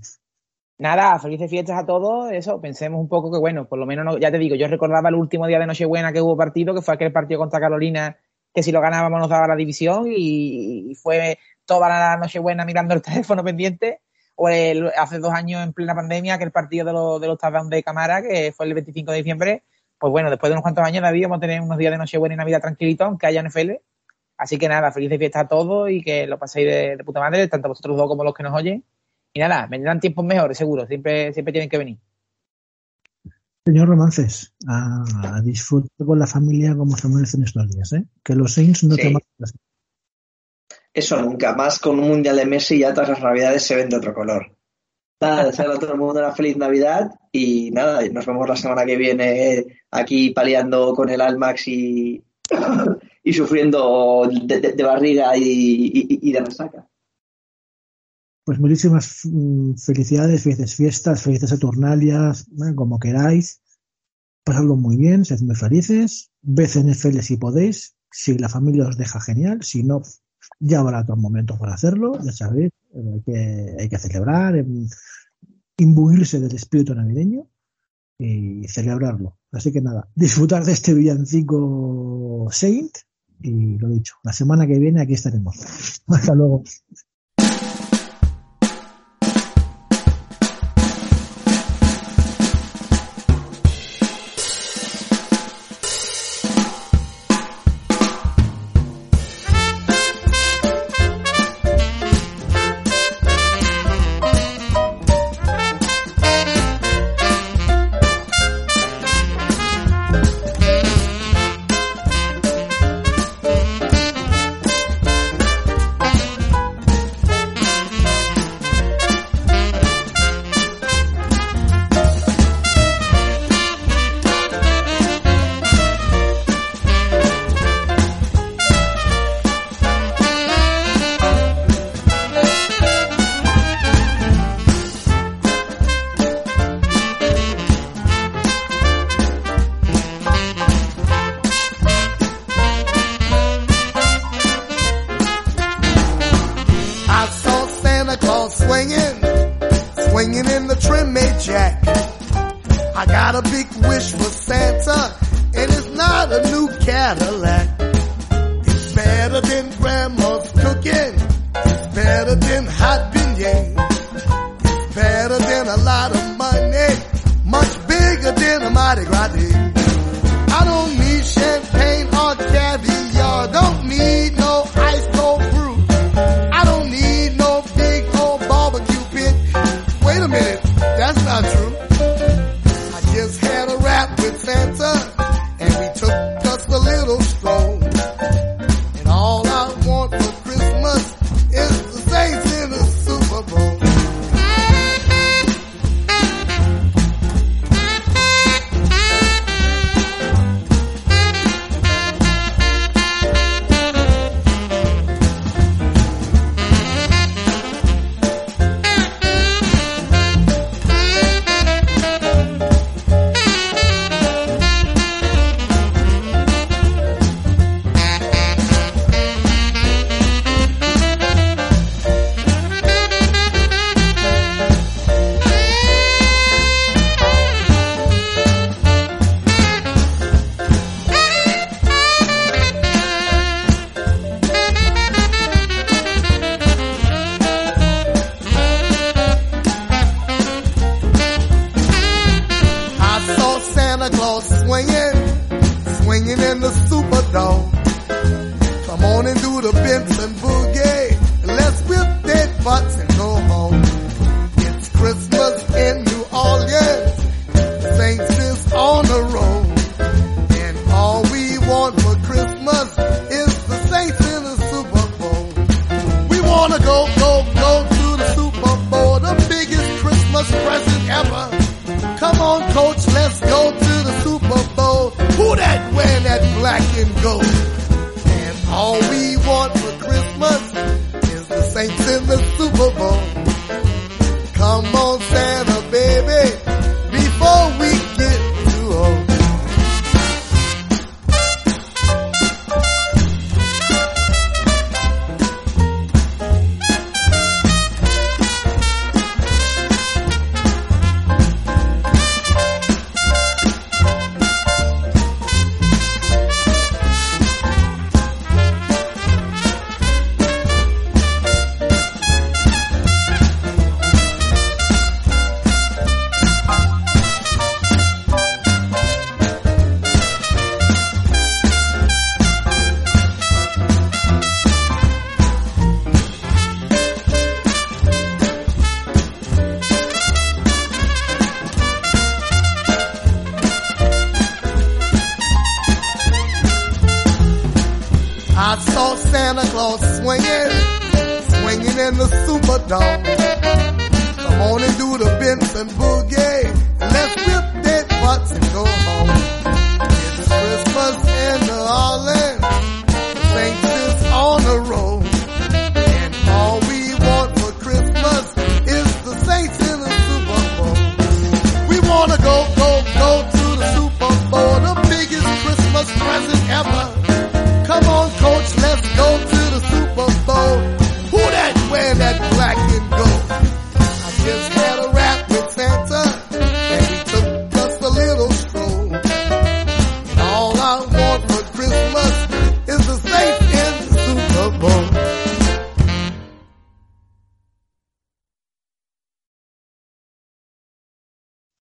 Nada, felices fiestas a todos. Eso, pensemos un poco que, bueno, por lo menos, no- ya te digo, yo recordaba el último día de Nochebuena que hubo partido, que fue aquel partido contra Carolina, que si lo ganábamos nos daba la división, y, fue toda la Nochebuena mirando el teléfono pendiente. O el- hace dos años, en plena pandemia, aquel partido de los, de los touchdowns de Camara, que fue el 25 de diciembre. Pues bueno, después de unos cuantos años, David, vamos a tener unos días de Nochebuena y Navidad tranquilito, aunque haya NFL. Así que nada, felices fiestas a todos y que lo paséis de, de puta madre, tanto vosotros dos como los que nos oyen. Y nada, vendrán tiempos mejores, seguro. Siempre, siempre tienen que venir. Señor Romances, a, a disfrutar con la familia como se merecen estos días, ¿eh? Que los Saints no Sí. te matan. Eso nunca. Más con un mundial de Messi ya todas las navidades se ven de otro color. Nada, desearle a todo el mundo una feliz Navidad y nada, nos vemos la semana que viene aquí paliando con el Almax y, y sufriendo de, barriga y, y- de resaca. Pues muchísimas mm, felicidades, felices fiestas, felices Saturnalias, como queráis. Pasadlo muy bien, sed muy felices. Ved NFL si podéis. Si la familia os deja genial. Si no, ya habrá otro momento para hacerlo. Ya sabéis, hay que, hay que celebrar, em, imbuirse del espíritu navideño y celebrarlo. Así que nada, disfrutar de este villancico Saint. Y lo dicho, la semana que viene aquí estaremos. Hasta luego.